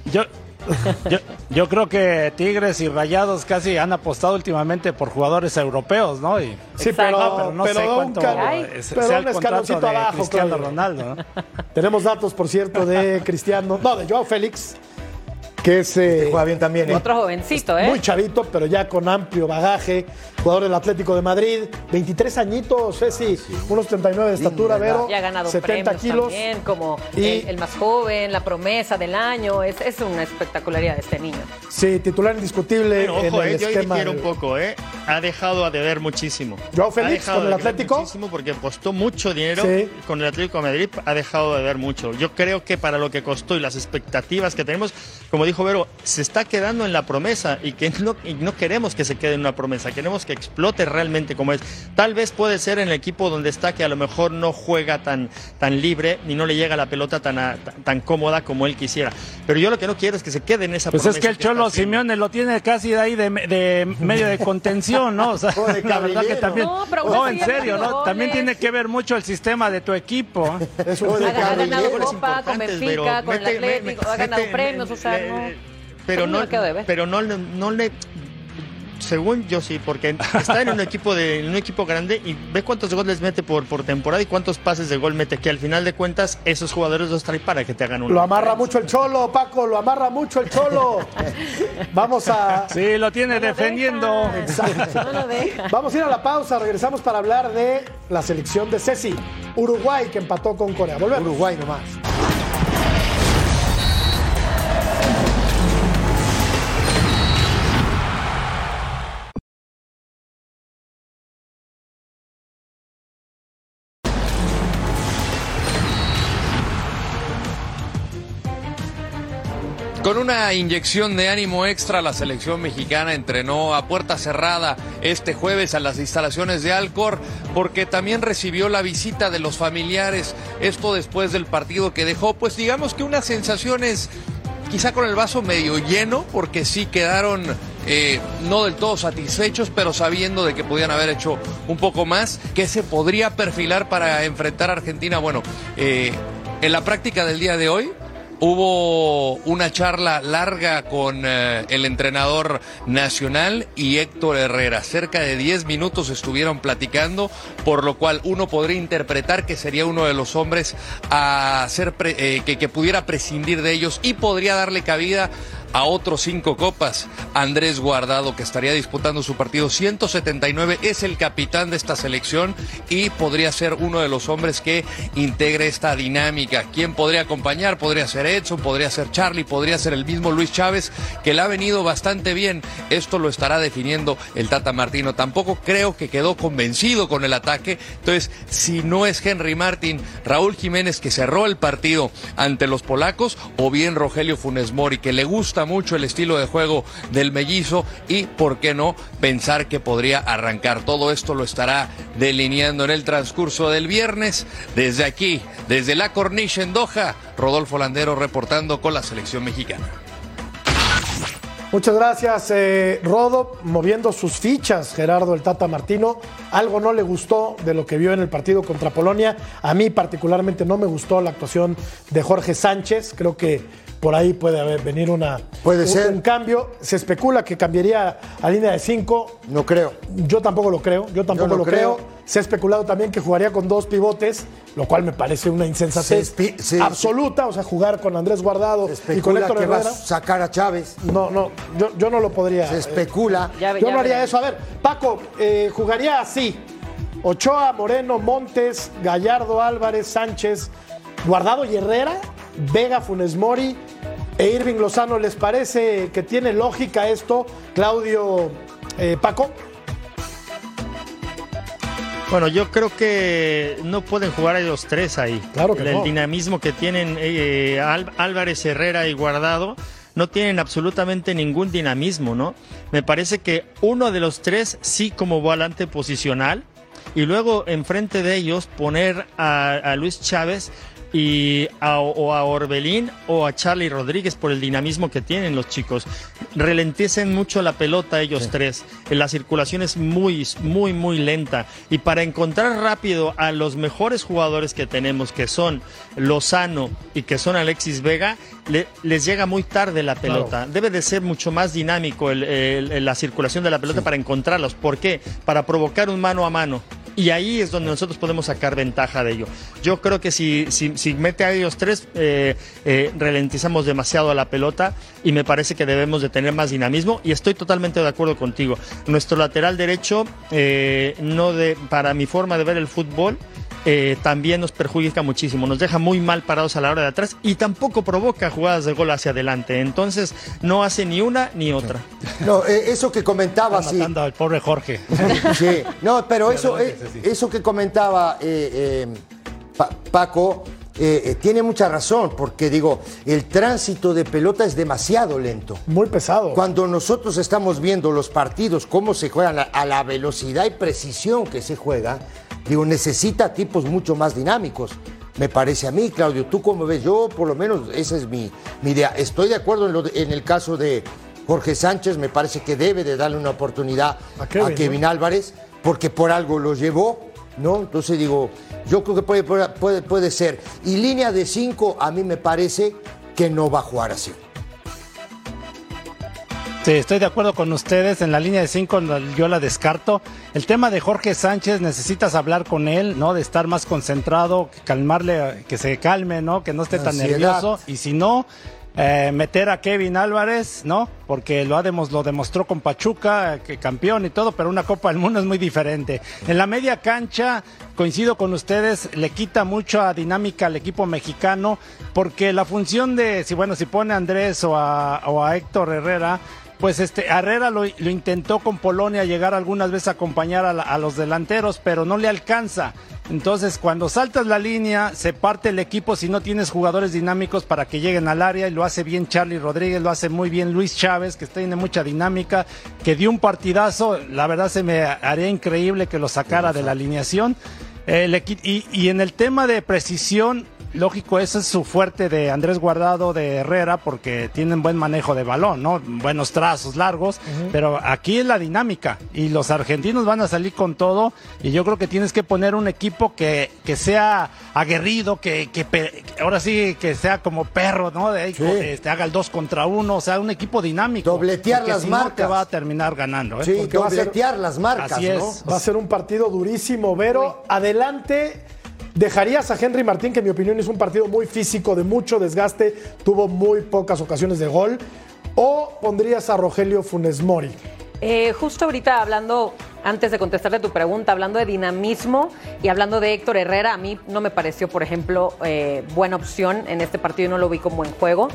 Speaker 5: Yo, yo, yo creo que Tigres y Rayados casi han apostado últimamente por jugadores europeos, ¿no? Y,
Speaker 1: Sí, pero,
Speaker 5: no, pero no sé cuánto es-
Speaker 1: pero
Speaker 5: sea
Speaker 1: un
Speaker 5: el contrato de
Speaker 1: abajo,
Speaker 5: Cristiano. Ronaldo, ¿no?
Speaker 1: Tenemos datos, por cierto, de Cristiano, no, de Joao Félix. Que es... eh,
Speaker 3: Juega bien también, ¿eh?
Speaker 2: Otro jovencito, ¿eh?
Speaker 1: Muy chavito, pero ya con amplio bagaje. Jugador del Atlético de Madrid. 23 añitos, Ceci. Unos 39 de estatura. Vero.
Speaker 2: Ya ha ganado
Speaker 1: 70
Speaker 2: premios
Speaker 1: kilos.
Speaker 2: también, como
Speaker 1: Y-
Speaker 2: el, el más joven, la promesa del año. Es, es una espectacularidad de este niño.
Speaker 1: Sí, titular indiscutible
Speaker 4: Bueno,
Speaker 1: en
Speaker 4: ojo,
Speaker 1: el
Speaker 4: eh, yo difiero un
Speaker 1: del-
Speaker 4: poco, ¿eh? Ha dejado a deber muchísimo.
Speaker 1: Joao
Speaker 4: Ha
Speaker 1: Félix
Speaker 4: dejado
Speaker 1: con el Atlético.
Speaker 4: Muchísimo porque costó mucho dinero
Speaker 1: Sí.
Speaker 4: con el Atlético de Madrid. Ha dejado de ver mucho. Yo creo que para lo que costó y las expectativas que tenemos, como dijo Vero, se está quedando en la promesa y que no, y no queremos que se quede en una promesa. Queremos que explote realmente como es. Tal vez puede ser en el equipo donde está que a lo mejor no juega tan, tan libre ni no le llega la pelota tan, a- tan, tan cómoda como él quisiera. Pero yo lo que no quiero es que se quede en esa
Speaker 5: Pues
Speaker 4: promesa.
Speaker 5: es que el Cholo. Simeone lo tiene casi de ahí de, de medio de contención, ¿no? O sea,
Speaker 3: O
Speaker 5: la verdad que también.
Speaker 2: No, pero
Speaker 5: No,
Speaker 2: aún
Speaker 5: en serio, ¿no? También tiene que ver mucho el sistema de tu equipo.
Speaker 1: Es un-
Speaker 3: O de
Speaker 2: Ha, ganado. Copa con Benfica, con el Atlético, ha ganado premios, o sea, no.
Speaker 4: Pero no, pero no, le- no le. Según yo sí, porque está en un equipo de en un equipo grande y ve cuántos goles mete por, por temporada y cuántos pases de gol mete, que al final de cuentas esos jugadores los trae para que te hagan un
Speaker 1: Lo amarra mucho el Cholo, Paco, lo amarra mucho el Cholo. Vamos a.
Speaker 5: Sí, lo tiene defendiendo.
Speaker 1: Exacto.
Speaker 2: No lo deja.
Speaker 1: Vamos a ir a la pausa, regresamos para hablar de la selección de Ceci. Uruguay que empató con Corea. Volvemos.
Speaker 3: Uruguay nomás.
Speaker 6: Una inyección de ánimo extra, la selección mexicana entrenó a puerta cerrada este jueves a las instalaciones de Alcor porque también recibió la visita de los familiares. Esto después del partido que dejó, pues digamos que unas sensaciones quizá con el vaso medio lleno porque sí quedaron eh, no del todo satisfechos, pero sabiendo de que podían haber hecho un poco más, que se podría perfilar para enfrentar a Argentina. Bueno, eh, en la práctica del día de hoy Hubo una charla larga con eh, el entrenador nacional y Héctor Herrera. Cerca de 10 minutos estuvieron platicando, por lo cual uno podría interpretar que sería uno de los hombres a ser pre- eh, que, que pudiera prescindir de ellos y podría darle cabida a otros cinco copas. Andrés Guardado, que estaría disputando su partido 179, es el capitán de esta selección y podría ser uno de los hombres que integre esta dinámica. ¿Quién podría acompañar? Podría ser Edson, podría ser Charlie, podría ser el mismo Luis Chávez, que le ha venido bastante bien. Esto lo estará definiendo el Tata Martino. Tampoco creo que quedó convencido con el ataque. Entonces, si no es Henry Martin, Raúl Jiménez, que cerró el partido ante los polacos, o bien Rogelio Funes Mori, que le gusta mucho el estilo de juego del mellizo y, ¿por qué no?, pensar que podría arrancar. Todo esto lo estará delineando en el transcurso del viernes. Desde aquí, desde la corniche en Doha, Rodolfo Landero reportando con la selección mexicana.
Speaker 1: Muchas gracias, eh, Rodo, moviendo sus fichas, Gerardo el Tata Martino. Algo no le gustó de lo que vio en el partido contra Polonia. A mí particularmente no me gustó la actuación de Jorge Sánchez. Creo que por ahí puede haber, venir una,
Speaker 3: Puede
Speaker 1: un,
Speaker 3: ser.
Speaker 1: un cambio. Se especula que cambiaría a línea de cinco.
Speaker 3: No creo.
Speaker 1: Yo tampoco lo creo, yo tampoco
Speaker 3: no
Speaker 1: lo creo.
Speaker 3: creo.
Speaker 1: Se ha especulado también que jugaría con dos pivotes, lo cual me parece una insensatez
Speaker 3: Se espi- se-
Speaker 1: absoluta. O sea, jugar con Andrés Guardado y con Héctor
Speaker 3: que va a
Speaker 1: Herrera.
Speaker 3: sacar a Chávez.
Speaker 1: No, no, yo, yo no lo podría.
Speaker 3: Se
Speaker 1: eh,
Speaker 3: especula.
Speaker 2: Ya,
Speaker 1: yo
Speaker 2: ya
Speaker 1: no haría eso. A ver, Paco, eh, jugaría así. Ochoa, Moreno, Montes, Gallardo, Álvarez, Sánchez, Guardado y Herrera, Vega, Funes Mori e Irving Lozano. ¿Les parece que tiene lógica esto, Claudio eh, Paco?
Speaker 4: Bueno, yo creo que no pueden jugar a los tres ahí.
Speaker 1: Claro que
Speaker 4: el,
Speaker 1: no.
Speaker 4: dinamismo que tienen eh, Álvarez, Herrera y Guardado no tienen absolutamente ningún dinamismo, ¿no? Me parece que uno de los tres sí como volante posicional y luego enfrente de ellos poner a, a Luis Chávez y a, o a Orbelín o a Charlie Rodríguez por el dinamismo que tienen los chicos. Relenticen mucho la pelota ellos tres. La circulación es muy, muy, muy lenta. Y para encontrar rápido a los mejores jugadores que tenemos, que son Lozano y que son Alexis Vega, le- les llega muy tarde la pelota. Debe de ser mucho más dinámico el- el- el- la circulación de la pelota para encontrarlos. ¿Por qué? Para provocar un mano a mano. Y ahí es donde nosotros podemos sacar ventaja de ello. Yo creo que si, si, si mete a ellos tres, eh, eh, ralentizamos demasiado a la pelota y me parece que debemos de tener más dinamismo y estoy totalmente de acuerdo contigo. Nuestro lateral derecho, eh, no de, para mi forma de ver el fútbol, eh, también nos perjudica muchísimo, nos deja muy mal parados a la hora de atrás y tampoco provoca jugadas de gol hacia adelante. Entonces no hace ni una ni otra.
Speaker 3: No, eh, eso que comentaba,
Speaker 5: Está
Speaker 3: sí.
Speaker 5: matando al pobre Jorge.
Speaker 3: Sí, no, pero eso, eh, eso que comentaba eh, eh, Pa- Paco eh, eh, tiene mucha razón, porque digo, el tránsito de pelota es demasiado lento.
Speaker 1: Muy pesado.
Speaker 3: Cuando nosotros estamos viendo los partidos, cómo se juegan, a, a la velocidad y precisión que se juega, digo, necesita tipos mucho más dinámicos. Me parece a mí, Claudio, tú como ves, yo por lo menos esa es mi, mi idea. Estoy de acuerdo en, lo de- en el caso de Jorge Sánchez, me parece que debe de darle una oportunidad
Speaker 1: A
Speaker 3: a
Speaker 1: Kevin.
Speaker 3: Álvarez, porque por algo lo llevó, ¿no? Entonces digo, yo creo que puede, puede, puede ser. Y línea de cinco, a mí me parece que no va a jugar así.
Speaker 5: Sí, estoy de acuerdo con ustedes. En la línea de cinco no, yo la descarto. El tema de Jorge Sánchez, necesitas hablar con él, ¿no? De estar más concentrado, calmarle, que se calme, ¿no? Que no esté tan
Speaker 3: Ansiedad.
Speaker 5: nervioso. Y si no, eh, meter a Kevin Álvarez, ¿no? Porque lo, ha demos- lo demostró con Pachuca, que campeón y todo, pero una Copa del Mundo es muy diferente. En la media cancha, coincido con ustedes, le quita mucha dinámica al equipo mexicano, porque la función de, si bueno, si pone a Andrés o a, o a Héctor Herrera, pues este Herrera lo, intentó con Polonia llegar algunas veces a acompañar a, los delanteros, pero no le alcanza. Entonces, cuando saltas la línea, se parte el equipo si no tienes jugadores dinámicos para que lleguen al área y lo hace bien Charlie Rodríguez, lo hace muy bien Luis Chávez, que tiene mucha dinámica, que dio un partidazo, la verdad se me haría increíble que lo sacara de la alineación. Y en el tema de precisión, lógico, ese es su fuerte de Andrés Guardado, de Herrera, porque tienen buen manejo de balón, ¿no? Buenos trazos largos, pero aquí es la dinámica y los argentinos van a salir con todo y yo creo que tienes que poner un equipo que, que sea aguerrido, que, que ahora sí que sea como perro, ¿no? De ahí,
Speaker 3: Sí.
Speaker 5: este, haga el dos contra uno, o sea, un equipo dinámico.
Speaker 3: Dobletear las
Speaker 5: si no, te
Speaker 3: marcas.
Speaker 5: va a terminar ganando, ¿eh?
Speaker 3: Sí,
Speaker 1: porque va a ser-
Speaker 3: dobletear las marcas,
Speaker 5: Así
Speaker 3: ¿no?
Speaker 5: es.
Speaker 1: Va a ser un partido durísimo, Vero. Adelante. ¿Dejarías a Henry Martín, que en mi opinión es un partido muy físico, de mucho desgaste, tuvo muy pocas ocasiones de gol? ¿O pondrías a Rogelio Funes Mori?
Speaker 2: Eh, justo ahorita hablando, antes de contestarte tu pregunta, hablando de dinamismo y hablando de Héctor Herrera, a mí no me pareció, por ejemplo, eh, buena opción en este partido, no lo vi como en juego.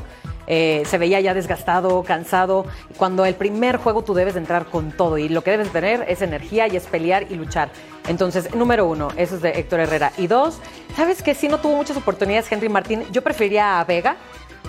Speaker 2: Eh, se veía ya desgastado, cansado. Cuando el primer juego tú debes de entrar con todo y lo que debes tener es energía y es pelear y luchar. Entonces, número uno, eso es de Héctor Herrera. Y dos, ¿sabes que Sí, no tuvo muchas oportunidades Henry Martín. Yo preferiría a Vega,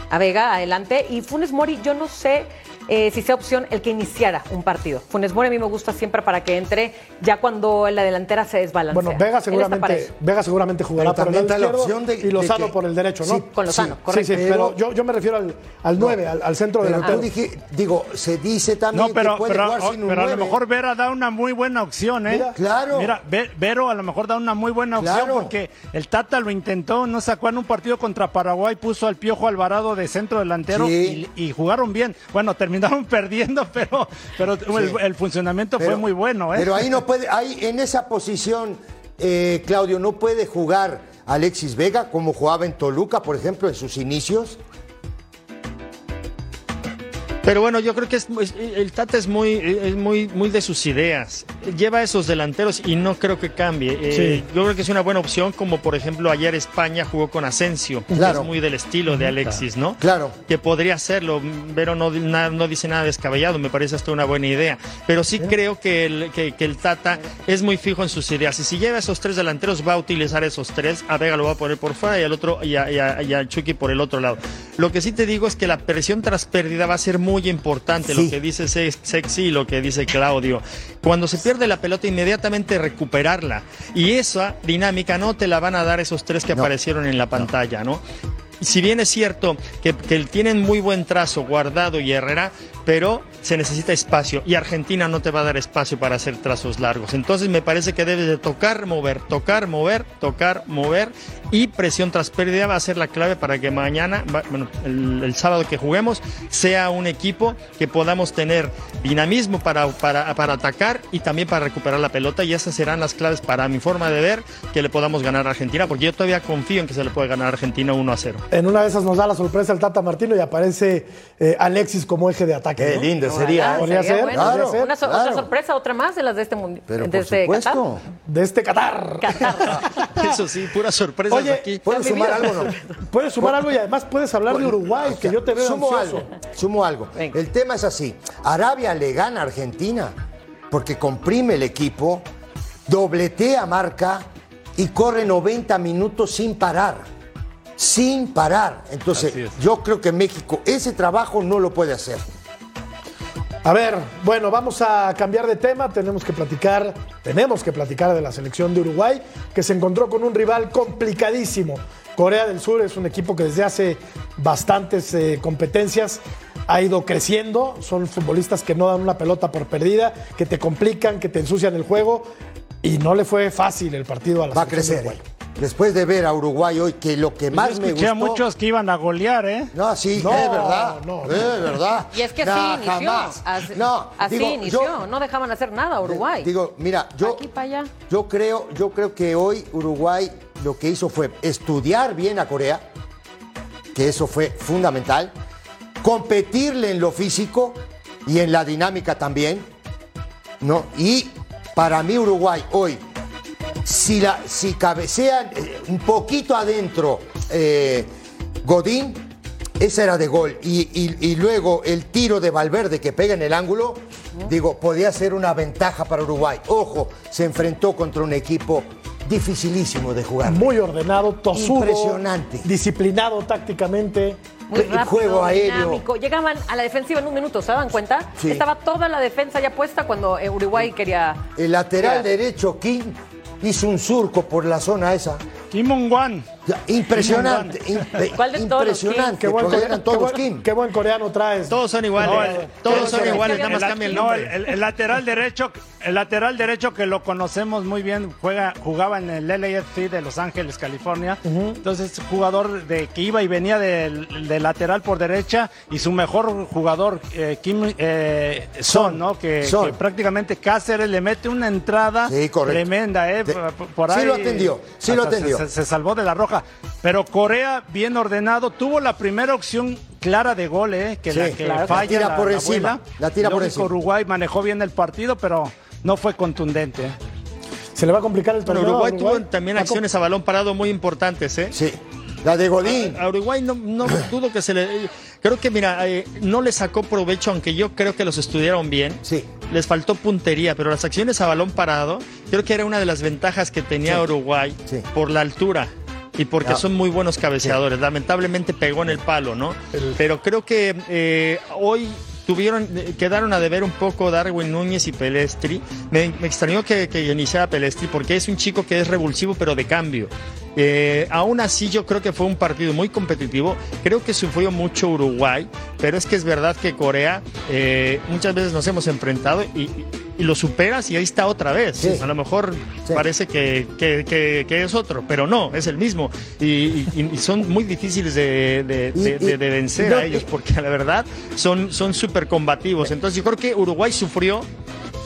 Speaker 2: a Vega adelante. Y Funes Mori, yo no sé eh, si sea opción el que iniciara un partido. Funes Mori a mí me gusta siempre para que entre ya cuando en la delantera se desbalancea.
Speaker 1: Bueno, Vega seguramente. Vega seguramente jugará
Speaker 3: Pero
Speaker 1: por el
Speaker 3: también
Speaker 1: lado
Speaker 3: está la opción de-
Speaker 1: y Lozano
Speaker 3: de que-
Speaker 1: por el derecho, ¿no?
Speaker 3: Sí,
Speaker 2: Con Lozano, correcto.
Speaker 1: Sí, sí,
Speaker 3: Pero-
Speaker 1: pero yo, yo me refiero al, al 9, al, al centro
Speaker 3: Pero
Speaker 1: delantero.
Speaker 3: tú dije, digo, se dice también
Speaker 5: No, pero,
Speaker 3: que puede
Speaker 5: pero,
Speaker 3: jugar sin un
Speaker 5: pero a lo mejor Vera da una muy buena opción, ¿eh?
Speaker 1: Mira,
Speaker 3: claro.
Speaker 5: Mira, Ve- Vero a lo mejor da una muy buena opción
Speaker 3: Claro.
Speaker 5: porque el Tata lo intentó, no sacó en un partido contra Paraguay, puso al Piojo Alvarado de centro delantero
Speaker 3: Sí.
Speaker 5: y, y jugaron bien. Bueno, terminaron perdiendo, pero, pero el, el funcionamiento fue muy bueno, ¿eh?
Speaker 3: Pero ahí no puede, ahí en esa posición, eh, Claudio, no puede jugar Alexis Vega como jugaba en Toluca, por ejemplo, en sus inicios.
Speaker 4: Pero bueno, yo creo que es- el Tata es muy, es muy, muy de sus ideas. Lleva esos delanteros y no creo que cambie. Eh,
Speaker 1: Sí.
Speaker 4: Yo creo que es una buena opción, como por ejemplo ayer España jugó con Asensio, que
Speaker 3: Claro.
Speaker 4: es muy del estilo de Alexis, ¿no?
Speaker 3: Claro.
Speaker 4: Que podría hacerlo, pero no, na- no dice nada descabellado, me parece hasta una buena idea. Pero sí creo que el, que, que el Tata es muy fijo en sus ideas. Y si lleva esos tres delanteros, va a utilizar esos tres. A Vega lo va a poner por fuera y al otro y a, y a- y a Chucky por el otro lado. Lo que sí te digo es que la presión tras pérdida va a ser muy importante,
Speaker 3: Sí.
Speaker 4: lo que dice Se- Sexy y lo que dice Claudio. Cuando se pierde la pelota, inmediatamente recuperarla. Y esa dinámica no te la van a dar esos tres que
Speaker 3: No.
Speaker 4: aparecieron en la pantalla, ¿no? Si bien es cierto que, que tienen muy buen trazo Guardado y Herrera, pero se necesita espacio y Argentina no te va a dar espacio para hacer trazos largos. Entonces me parece que debes de tocar, mover, tocar, mover, tocar, mover y presión tras pérdida va a ser la clave para que mañana, bueno, el, el sábado que juguemos, sea un equipo que podamos tener dinamismo para, para, para atacar y también para recuperar la pelota y esas serán las claves para mi forma de ver que le podamos ganar a Argentina, porque yo todavía confío en que se le puede ganar a Argentina 1 a 0.
Speaker 1: En una de esas nos da la sorpresa el Tata Martino y aparece eh, Alexis como eje de ataque.
Speaker 3: Qué
Speaker 1: ¿no?
Speaker 3: lindo sería. ¿eh?
Speaker 1: Podría
Speaker 2: Sería
Speaker 1: ser,
Speaker 2: bueno.
Speaker 1: podría ser.
Speaker 2: Una so-
Speaker 3: claro.
Speaker 2: Otra sorpresa, otra más de las de este mundial.
Speaker 3: Pero
Speaker 2: de
Speaker 3: por
Speaker 2: este
Speaker 3: supuesto.
Speaker 1: De este Qatar.
Speaker 4: Eso sí, puras sorpresas
Speaker 1: Oye,
Speaker 4: aquí.
Speaker 3: ¿Puedo
Speaker 2: mi
Speaker 3: sumar algo o no?
Speaker 1: Puedes sumar algo y además puedes hablar de Uruguay, que yo te veo
Speaker 3: Sumo
Speaker 1: ansioso.
Speaker 3: algo, sumo algo.
Speaker 2: Venga.
Speaker 3: El tema es así. Arabia le gana a Argentina porque comprime el equipo, dobletea marca y corre 90 minutos sin parar. Sin parar. Entonces, yo creo que México ese trabajo no lo puede hacer.
Speaker 1: A ver, bueno, vamos a cambiar de tema. Tenemos que platicar, tenemos que platicar de la selección de Uruguay, que se encontró con un rival complicadísimo. Corea del Sur es un equipo que desde hace bastantes eh, competencias ha ido creciendo. Son futbolistas que no dan una pelota por perdida, que te complican, que te ensucian el juego. Y no le fue fácil el partido a la
Speaker 3: Va a
Speaker 1: selección de. Uruguay.
Speaker 3: Después de ver a Uruguay hoy, que lo que
Speaker 5: Yo
Speaker 3: más me
Speaker 5: escuché
Speaker 3: gustó.
Speaker 5: a muchos que iban a golear, ¿eh?
Speaker 3: No, sí,
Speaker 1: No,
Speaker 3: es verdad.
Speaker 1: no, no.
Speaker 3: Es verdad.
Speaker 2: Y es que
Speaker 3: No,
Speaker 2: así inició.
Speaker 3: jamás.
Speaker 2: Así,
Speaker 3: no,
Speaker 2: así
Speaker 3: digo,
Speaker 2: inició.
Speaker 3: yo-
Speaker 2: no dejaban hacer nada a Uruguay.
Speaker 3: Digo, mira, yo,
Speaker 2: Aquí para allá.
Speaker 3: yo creo, yo creo que hoy Uruguay lo que hizo fue estudiar bien a Corea, que eso fue fundamental, competirle en lo físico y en la dinámica también, ¿no? Y para mí Uruguay hoy, si, la, si cabecean eh, un poquito adentro eh, Godín, esa era de gol. Y, y- y luego el tiro de Valverde que pega en el ángulo, digo, podía ser una ventaja para Uruguay. Ojo, se enfrentó contra un equipo dificilísimo de jugar.
Speaker 1: Muy ordenado, tosudo.
Speaker 3: Impresionante.
Speaker 1: Disciplinado tácticamente.
Speaker 2: Muy
Speaker 3: el
Speaker 2: rápido,
Speaker 3: juego aéreo.
Speaker 2: dinámico. Llegaban a la defensiva en un minuto, ¿se dan cuenta?
Speaker 3: Sí.
Speaker 2: Estaba toda la defensa ya puesta cuando eh, Uruguay quería.
Speaker 3: El lateral derecho, King, hizo un surco por la zona esa.
Speaker 5: Kim Mong-wan.
Speaker 3: Impresionante. imp-
Speaker 2: ¿Cuál de todos,
Speaker 3: impresionante.
Speaker 1: Qué buen,
Speaker 3: porque
Speaker 1: core-
Speaker 3: eran
Speaker 1: qué
Speaker 3: todos
Speaker 1: buen-
Speaker 3: Kim.
Speaker 1: qué buen coreano traes.
Speaker 4: Todos son iguales.
Speaker 5: No, el-
Speaker 4: todos son iguales,
Speaker 2: el-
Speaker 4: nada más cambia el
Speaker 5: No,
Speaker 4: nombre.
Speaker 5: el, el- el lateral derecho, el lateral derecho que lo conocemos muy bien, juega, jugaba en el LAFC de Los Ángeles, California. Entonces, jugador de que iba y venía del del lateral por derecha y su mejor jugador, eh, Kim eh, Son, ¿no? Que,
Speaker 3: Son.
Speaker 5: que prácticamente Cáceres le mete una entrada
Speaker 3: Sí,
Speaker 5: tremenda, ¿eh?
Speaker 3: De-
Speaker 5: Por-
Speaker 3: sí lo atendió, sí lo atendió.
Speaker 5: Se, se salvó de la roja. Pero Corea, bien ordenado, tuvo la primera opción clara de gol, ¿eh? Que
Speaker 3: Sí,
Speaker 5: la que
Speaker 3: claro.
Speaker 5: falla
Speaker 3: La tira por encima,
Speaker 5: abuela.
Speaker 3: la tira por encima.
Speaker 5: Uruguay manejó bien el partido, pero no fue contundente. ¿eh?
Speaker 1: Se le va a complicar el
Speaker 4: Pero
Speaker 1: torneo. a
Speaker 4: Uruguay tuvo también acciones a balón parado muy importantes, ¿eh?
Speaker 3: Sí. La de Godín.
Speaker 4: A Uruguay no, no dudo que se le... Creo que, mira, eh, no le sacó provecho, aunque yo creo que los estudiaron bien.
Speaker 3: Sí.
Speaker 4: Les faltó puntería, pero las acciones a balón parado, creo que era una de las ventajas que tenía
Speaker 3: Sí.
Speaker 4: Uruguay
Speaker 3: Sí.
Speaker 4: por la altura. Y porque son muy buenos cabeceadores. Lamentablemente pegó en el palo, ¿no? Pero creo que eh, hoy tuvieron, eh, quedaron a deber un poco Darwin Núñez y Pelestri. Me, me extrañó que, que iniciara Pelestri porque es un chico que es revulsivo pero de cambio. Eh, aún así yo creo que fue un partido muy competitivo. Creo que sufrió mucho Uruguay, pero es que es verdad que Corea eh, muchas veces nos hemos enfrentado y, y- lo superas y ahí está otra vez.
Speaker 3: Sí.
Speaker 4: A lo mejor
Speaker 3: Sí.
Speaker 4: parece que, que- que- que es otro, pero no, es el mismo. Y, y- y son muy difíciles de, de-
Speaker 3: Y-
Speaker 4: de-
Speaker 3: y-
Speaker 4: de- de vencer
Speaker 3: no-
Speaker 4: a ellos, porque la verdad son son súper combativos. Entonces yo creo que Uruguay sufrió,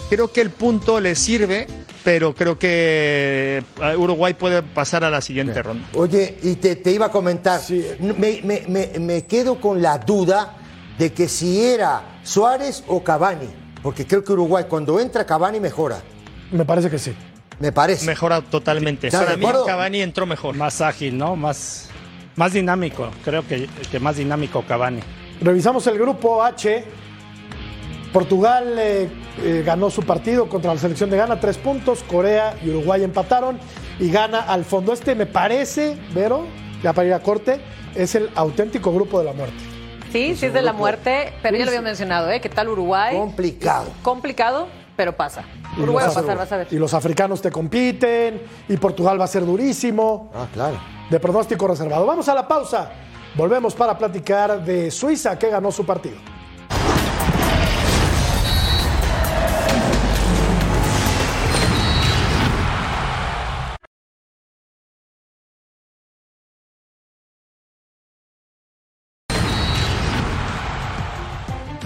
Speaker 4: creo que el punto le sirve, pero creo que eh, Uruguay puede pasar a la siguiente ronda.
Speaker 3: Oye, y te, te iba a comentar,
Speaker 1: Sí.
Speaker 3: me, me- me- me quedo con la duda de que si era Suárez o Cavani, porque creo que Uruguay cuando entra Cavani mejora,
Speaker 1: Me parece que sí.
Speaker 3: me parece.
Speaker 4: Mejora totalmente.
Speaker 3: ¿Estás
Speaker 4: Para mí? Cavani entró mejor.
Speaker 5: Más ágil, ¿no? Más, más dinámico. Creo que, que más dinámico Cavani.
Speaker 1: Revisamos el grupo H. Portugal eh, eh, ganó su partido contra la selección de Ghana, tres puntos. Corea y Uruguay empataron y gana al fondo. Este me parece, Vero, ya para ir a corte, es el auténtico grupo de la muerte.
Speaker 2: Sí, sí es de la muerte, pero ya lo había mencionado, ¿eh? ¿Qué tal Uruguay?
Speaker 3: Complicado.
Speaker 2: Complicado, pero pasa.
Speaker 1: Y
Speaker 2: Uruguay va a
Speaker 1: los-
Speaker 2: pasar, vas a ver.
Speaker 1: Y los africanos te compiten, y Portugal va a ser durísimo.
Speaker 3: Ah, claro.
Speaker 1: De pronóstico reservado. Vamos a la pausa. Volvemos para platicar de Suiza, que ganó su partido.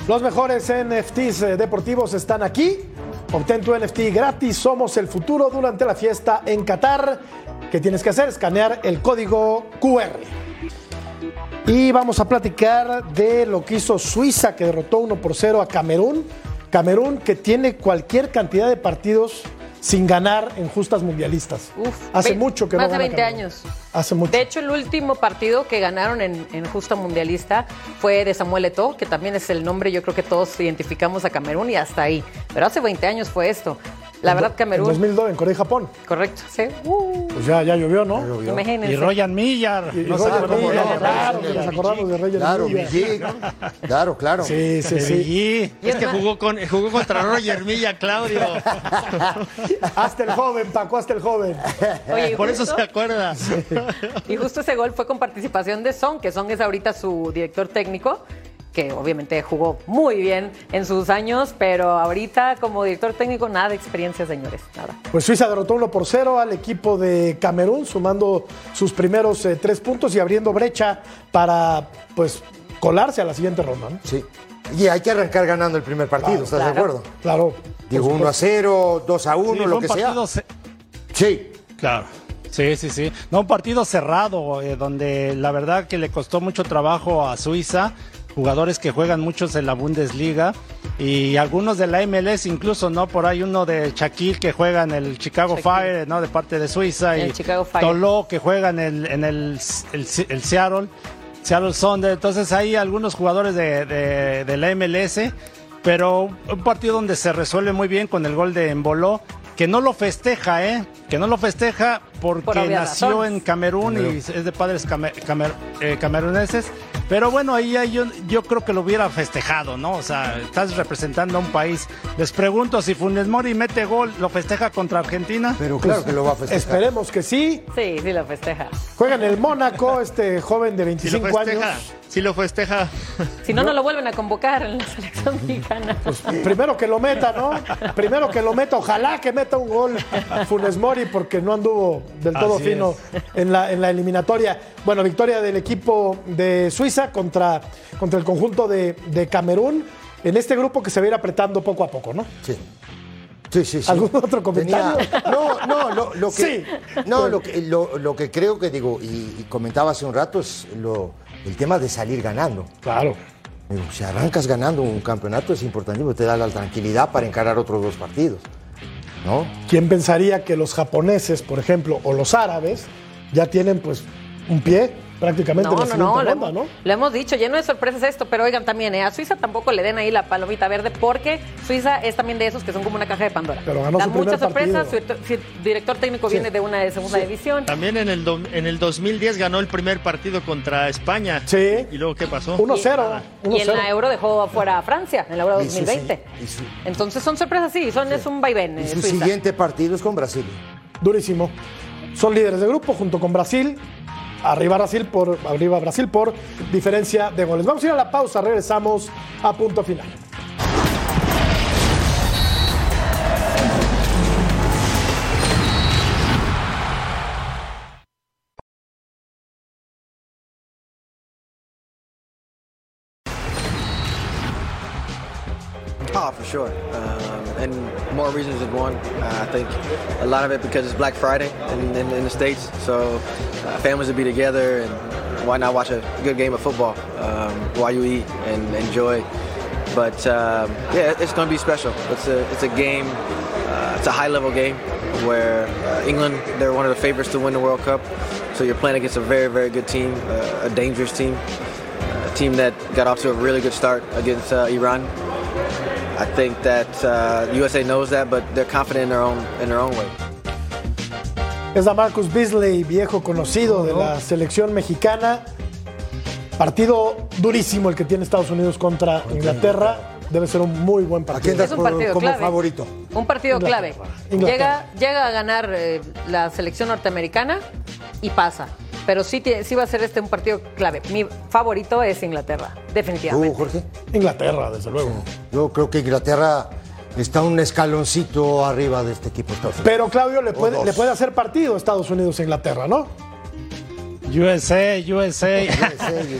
Speaker 1: Los mejores NFTs eh, deportivos están aquí. Obtén tu NFT gratis. Somos el futuro durante la fiesta en Qatar. ¿Qué tienes que hacer? Escanear el código QR. Y vamos a platicar de lo que hizo Suiza, que derrotó 1 por 0 a Camerún. Camerún que tiene cualquier cantidad de partidos sin ganar en justas mundialistas.
Speaker 2: Uf,
Speaker 1: Hace mucho que
Speaker 2: más
Speaker 1: no
Speaker 2: de
Speaker 1: gana
Speaker 2: 20
Speaker 1: Camerún.
Speaker 2: años.
Speaker 1: Hace mucho.
Speaker 2: De hecho, el último partido que ganaron en, en justa mundialista fue de Samuel Eto'o, que también es el nombre, yo creo que todos identificamos a Camerún y hasta ahí. Pero hace 20 años fue esto. La verdad,
Speaker 1: En
Speaker 2: Camerún.
Speaker 1: 2002 en Corea y Japón.
Speaker 2: Correcto, sí. Uh,
Speaker 1: Pues ya, ya llovió, ¿no?
Speaker 2: imagínense.
Speaker 5: Y Royan Millar.
Speaker 1: Y, y
Speaker 5: no sé
Speaker 1: Roger
Speaker 5: cómo
Speaker 1: Milla,
Speaker 5: no.
Speaker 1: claro, que nos acordamos de Reyes
Speaker 3: Claro,
Speaker 1: Milla.
Speaker 3: Villig. Claro, claro.
Speaker 1: Sí, sí, sí.
Speaker 4: Es que jugó, con, jugó contra Roger Milla, Claudio.
Speaker 1: Hasta el joven, Paco, hasta el joven.
Speaker 2: Oye,
Speaker 4: Por eso se acuerda.
Speaker 2: Y justo ese gol fue con participación de Son, que Son es ahorita su director técnico, que obviamente jugó muy bien en sus años, pero ahorita como director técnico nada de experiencia, señores, nada.
Speaker 1: Pues Suiza derrotó 1 por 0 al equipo de Camerún, sumando sus primeros eh, tres puntos y abriendo brecha para pues colarse a la siguiente ronda. ¿no?
Speaker 3: Sí. Y hay que arrancar ganando el primer partido, ¿estás de acuerdo?
Speaker 1: Claro.
Speaker 3: Digo,
Speaker 1: por
Speaker 3: 1 a
Speaker 1: supuesto.
Speaker 3: 0, 2 a 1,
Speaker 5: Sí,
Speaker 3: lo que
Speaker 5: un
Speaker 3: sea. Sí.
Speaker 5: Claro. Sí, sí, sí. No, un partido cerrado, eh, donde la verdad que le costó mucho trabajo a Suiza, jugadores que juegan muchos en la Bundesliga y algunos de la MLS incluso, ¿no? Por ahí uno de Shaquille que juega en el Chicago
Speaker 2: Shaquille.
Speaker 5: Fire, ¿no? De parte de Suiza
Speaker 2: El
Speaker 5: y
Speaker 2: Chicago Fire.
Speaker 5: Toló que juega en el, en el, el, el Seattle, Seattle Sounders. Entonces hay algunos jugadores de, de, de la MLS, pero un partido donde se resuelve muy bien con el gol de Emboló, que no lo festeja, ¿eh? Que no lo festeja porque
Speaker 2: Por
Speaker 5: nació
Speaker 2: razones.
Speaker 5: en Camerún y es de padres came- camer- eh, cameruneses. Pero bueno, ahí hay yo, yo creo que lo hubiera festejado, ¿no? O sea, estás representando a un país. Les pregunto si Funes Mori mete gol, ¿lo festeja contra Argentina?
Speaker 3: Pero claro que lo va a festejar.
Speaker 1: Esperemos que sí.
Speaker 2: Sí, sí lo festeja.
Speaker 1: Juega en el Mónaco, este joven de
Speaker 4: Si lo
Speaker 1: 25
Speaker 4: festeja,
Speaker 1: años.
Speaker 4: Si lo festeja.
Speaker 2: Si no, no lo vuelven a convocar en la selección mexicana.
Speaker 1: Primero que lo meta, ¿no? Primero que lo meta, ojalá que meta un gol Funes Mori porque no anduvo del todo
Speaker 5: Así
Speaker 1: fino en la, en la eliminatoria. Bueno, victoria del equipo de Suiza contra, contra el conjunto de, de Camerún en este grupo que se va a ir apretando poco a poco, ¿no?
Speaker 3: Sí. Sí, sí, sí.
Speaker 1: ¿Algún otro comentario?
Speaker 3: Tenía- No, no, lo, lo que,
Speaker 1: Sí.
Speaker 3: no, lo que, lo, lo que creo que digo, y, y comentaba hace un rato, es lo, el tema de salir ganando.
Speaker 1: Claro.
Speaker 3: Digo, si arrancas ganando un campeonato es importantísimo, te da la tranquilidad para encarar otros dos partidos. ¿No?
Speaker 1: ¿Quién pensaría que los japoneses, por ejemplo, o los árabes, ya tienen pues un pie prácticamente en
Speaker 2: No,
Speaker 1: la
Speaker 2: no, no, lo,
Speaker 1: ronda, ¿no?
Speaker 2: lo hemos dicho, lleno de sorpresas esto, pero oigan también, eh, a Suiza tampoco le den ahí la palomita verde porque Suiza es también de esos que son como una caja de Pandora.
Speaker 1: Pero ganó su
Speaker 2: muchas sorpresas, su, director técnico viene de una de segunda división.
Speaker 4: También en el, do- en el 2010 ganó el primer partido contra España.
Speaker 1: Sí.
Speaker 4: ¿Y luego qué pasó?
Speaker 1: 1-0.
Speaker 2: Y en
Speaker 1: 1-0.
Speaker 2: la Euro dejó afuera a Francia, en la Euro
Speaker 3: Y su-
Speaker 2: 2020.
Speaker 3: y su-
Speaker 2: Entonces son sorpresas, sí, son, es un vaivén.
Speaker 3: Y
Speaker 2: eh,
Speaker 3: su
Speaker 2: Suiza.
Speaker 3: siguiente partido es con Brasil.
Speaker 1: Durísimo. Son líderes de grupo junto con Brasil. Arriba Brasil por arriba Brasil por diferencia de goles. Vamos a ir a la pausa, regresamos a punto final.
Speaker 7: Oh, for sure. More reasons than one. Uh, I think a lot of it because it's Black Friday in, in, in the States. So uh, families will be together and why not watch a good game of football um, while you eat and enjoy. But um, yeah, it's going to be special. It's a, it's a game, uh, it's a high level game where uh, England, they're one of the favorites to win the World Cup. So you're playing against a very, very good team, uh, a dangerous team, a team that got off to a really good start against uh, Iran. I think that uh, USA knows that, but they're confident in their own in their own way.
Speaker 1: Es a Marcus Beasley, viejo conocido de la selección mexicana. Partido durísimo el que tiene Estados Unidos contra Inglaterra. Debe ser un muy buen
Speaker 3: ¿A quién
Speaker 1: partido.
Speaker 3: das
Speaker 2: Es un
Speaker 3: por-
Speaker 2: partido
Speaker 3: como
Speaker 2: clave.
Speaker 3: favorito?
Speaker 2: Un partido clave.
Speaker 1: Inglaterra. Inglaterra.
Speaker 2: Llega, llega a ganar eh, la selección norteamericana y pasa. Pero sí, sí va a ser este un partido clave. Mi favorito es Inglaterra,
Speaker 3: ¿Tú,
Speaker 2: definitivamente.
Speaker 3: Jorge?
Speaker 1: Inglaterra, desde luego.
Speaker 3: Yo creo que Inglaterra está un escaloncito arriba de este equipo. de Estados Unidos.
Speaker 1: Pero Claudio le puede, le puede hacer partido Estados Unidos e Inglaterra, ¿no?
Speaker 5: USA, USA.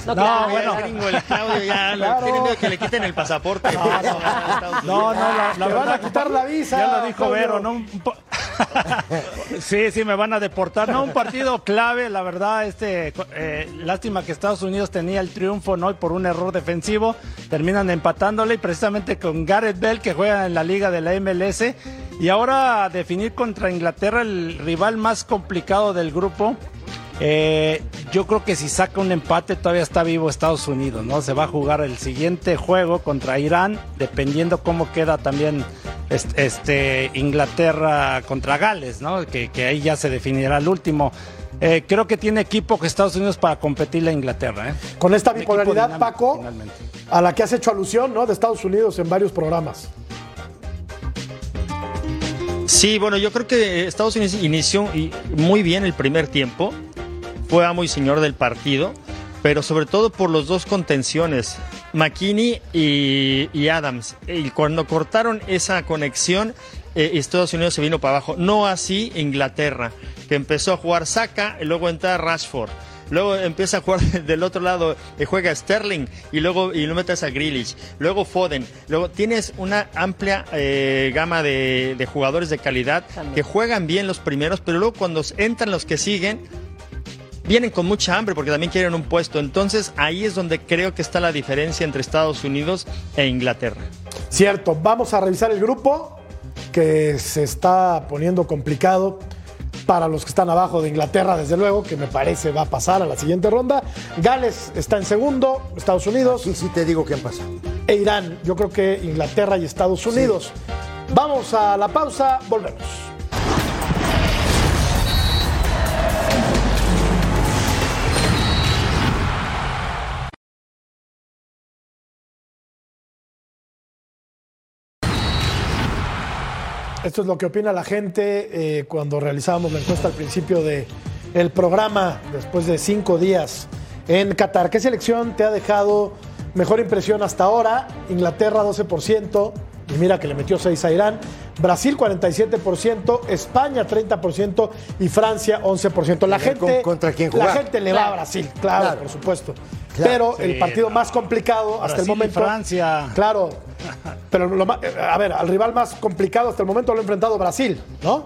Speaker 2: No,
Speaker 5: No,
Speaker 2: claro,
Speaker 5: bueno.
Speaker 4: Gringo, el Claudio ya
Speaker 1: Claro.
Speaker 4: tiene miedo que le quiten el pasaporte.
Speaker 5: No, no, la, la
Speaker 1: Te van a quitar la visa.
Speaker 5: Ya lo dijo
Speaker 1: Claudio.
Speaker 5: Vero, ¿no? Sí, sí, me van a deportar. No, un partido clave, la verdad, este, eh, lástima que Estados Unidos tenía el triunfo, ¿no? Y por un error defensivo terminan empatándole y precisamente con Gareth Bell que juega en la liga de la MLS y ahora definir contra Inglaterra el rival más complicado del grupo. Eh, yo creo que si saca un empate todavía está vivo Estados Unidos, ¿no? Se va a jugar el siguiente juego contra Irán, dependiendo cómo queda también este, este, Inglaterra contra Gales, ¿no? Que, que ahí ya se definirá el último. Eh, creo que tiene equipo que Estados Unidos para competirle a Inglaterra, ¿eh?
Speaker 1: Con esta bipolaridad,
Speaker 5: dinámico,
Speaker 1: Paco,
Speaker 5: finalmente.
Speaker 1: a la que has hecho alusión, ¿no? De Estados Unidos en varios programas.
Speaker 4: Sí, bueno, yo creo que Estados Unidos inició y- muy bien el primer tiempo, fue amo y señor del partido, pero sobre todo por los dos contenciones, McKinney y, y Adams. Y cuando cortaron esa conexión, eh, Estados Unidos se vino para abajo. No así Inglaterra, que empezó a jugar Saka y luego entra Rashford. Luego empieza a jugar del otro lado, eh, juega Sterling y luego y lo metes a Grealish. Luego Foden. Luego tienes una amplia eh, gama de, de jugadores de calidad
Speaker 2: También.
Speaker 4: que juegan bien los primeros, pero luego cuando entran los que siguen, vienen con mucha hambre porque también quieren un puesto. Entonces ahí es donde creo que está la diferencia entre Estados Unidos e Inglaterra.
Speaker 1: Cierto, vamos a revisar el grupo que se está poniendo complicado para los que están abajo de Inglaterra, desde luego, que me parece va a pasar a la siguiente ronda. Gales está en segundo, Estados Unidos
Speaker 3: Sí, sí te digo quién pasa.
Speaker 1: e Irán. Yo creo que Inglaterra y Estados Unidos. Vamos a la pausa, volvemos. Esto es lo que opina la gente eh, cuando realizábamos la encuesta al principio del el programa, después de cinco días en Qatar. ¿Qué selección te ha dejado mejor impresión hasta ahora? Inglaterra 12%, y mira que le metió 6 a Irán. Brasil 47%, España 30% y Francia 11%. La
Speaker 3: A ver, ¿con-
Speaker 1: gente,
Speaker 3: contra quién
Speaker 1: la
Speaker 3: jugar?
Speaker 1: gente le va a. Brasil, claro,
Speaker 3: Claro.
Speaker 1: por supuesto.
Speaker 3: Claro.
Speaker 1: Pero el partido
Speaker 5: no.
Speaker 1: más complicado hasta el
Speaker 5: Brasil y
Speaker 1: momento.
Speaker 5: Francia.
Speaker 1: Claro. Pero lo ma- a ver, al rival más complicado hasta el momento lo ha enfrentado Brasil, ¿no?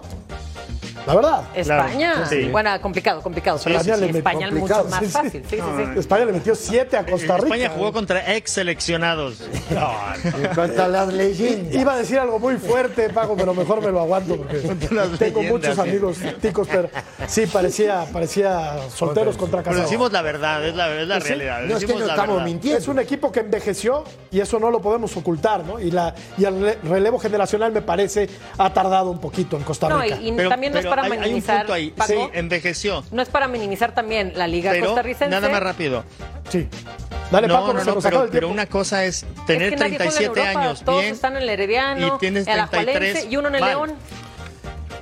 Speaker 1: La verdad.
Speaker 2: España,
Speaker 4: sí.
Speaker 2: bueno, complicado, complicado. pero
Speaker 1: España
Speaker 2: sí,
Speaker 1: le
Speaker 2: sí, España es mucho más
Speaker 1: sí, sí.
Speaker 2: fácil. Sí, sí, sí.
Speaker 1: España le metió 7 a Costa Rica.
Speaker 4: España jugó contra ex seleccionados.
Speaker 3: En cuanto a las leyendas.
Speaker 1: Iba a decir algo muy fuerte, Paco, pero mejor me lo aguanto porque
Speaker 4: las
Speaker 1: tengo
Speaker 4: leyendas,
Speaker 1: muchos
Speaker 4: sí.
Speaker 1: amigos ticos, pero sí, parecía, parecía solteros contra
Speaker 4: Pero
Speaker 1: casados.
Speaker 4: decimos la verdad, es la, es la
Speaker 1: Sí,
Speaker 4: realidad.
Speaker 3: No es que no estamos
Speaker 4: verdad.
Speaker 3: mintiendo.
Speaker 1: Es un equipo que envejeció y eso no lo podemos ocultar, ¿no? Y, la, y el re- relevo generacional me parece ha tardado un poquito en Costa
Speaker 2: No,
Speaker 1: Rica.
Speaker 2: y, y
Speaker 4: Pero-
Speaker 2: también no
Speaker 4: pero
Speaker 2: para
Speaker 4: hay- hay un
Speaker 2: minimizar,
Speaker 4: punto ahí.
Speaker 2: Paco,
Speaker 4: Sí, envejeció.
Speaker 2: no es para minimizar también la liga
Speaker 4: Pero
Speaker 2: costarricense.
Speaker 4: nada más rápido.
Speaker 1: Sí. Dale,
Speaker 4: no,
Speaker 1: Paco,
Speaker 4: no,
Speaker 1: que se
Speaker 4: no, pero, pero una cosa es
Speaker 2: Es
Speaker 4: tener
Speaker 2: que juega en
Speaker 4: 37
Speaker 2: Europa,
Speaker 4: años
Speaker 2: Todos
Speaker 4: bien
Speaker 2: están en el Herediano,
Speaker 4: y tienes
Speaker 2: el Alajuelense
Speaker 4: 33,
Speaker 2: y uno en el
Speaker 4: mal.
Speaker 2: León.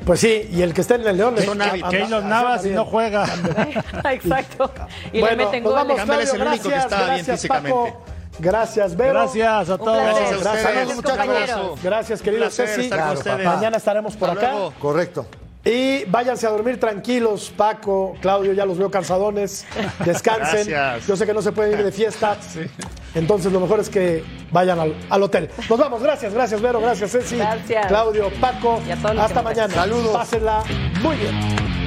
Speaker 1: Pues sí, y el que está en el León
Speaker 4: hábitos.
Speaker 5: Keylor Navas y
Speaker 1: bien.
Speaker 5: no juega.
Speaker 2: Exacto. Y
Speaker 1: bueno,
Speaker 2: le meten
Speaker 1: nos
Speaker 2: goles.
Speaker 1: vamos,
Speaker 4: Campbell es el único que
Speaker 1: gracias,
Speaker 4: estaba bien
Speaker 1: gracias,
Speaker 4: físicamente.
Speaker 1: Paco. Gracias, Vero.
Speaker 5: Gracias a todos.
Speaker 4: Gracias a
Speaker 1: Gracias,
Speaker 4: ustedes.
Speaker 2: Gracias, compañeros.
Speaker 1: Gracias, querido Ceci.
Speaker 3: Claro.
Speaker 1: Mañana estaremos por
Speaker 4: Hasta
Speaker 1: acá.
Speaker 4: luego.
Speaker 3: Correcto.
Speaker 1: Y váyanse a dormir tranquilos, Paco, Claudio, ya los veo cansadones. Descansen.
Speaker 4: Gracias.
Speaker 1: Yo sé que no se pueden ir de fiesta. Entonces lo mejor es que vayan al, al hotel. Nos vamos. Gracias, gracias, Vero. Gracias, Ceci.
Speaker 2: Gracias.
Speaker 1: Claudio, Paco.
Speaker 2: Y a todos los
Speaker 1: Hasta mañana.
Speaker 3: Saludos.
Speaker 1: Pásenla muy bien.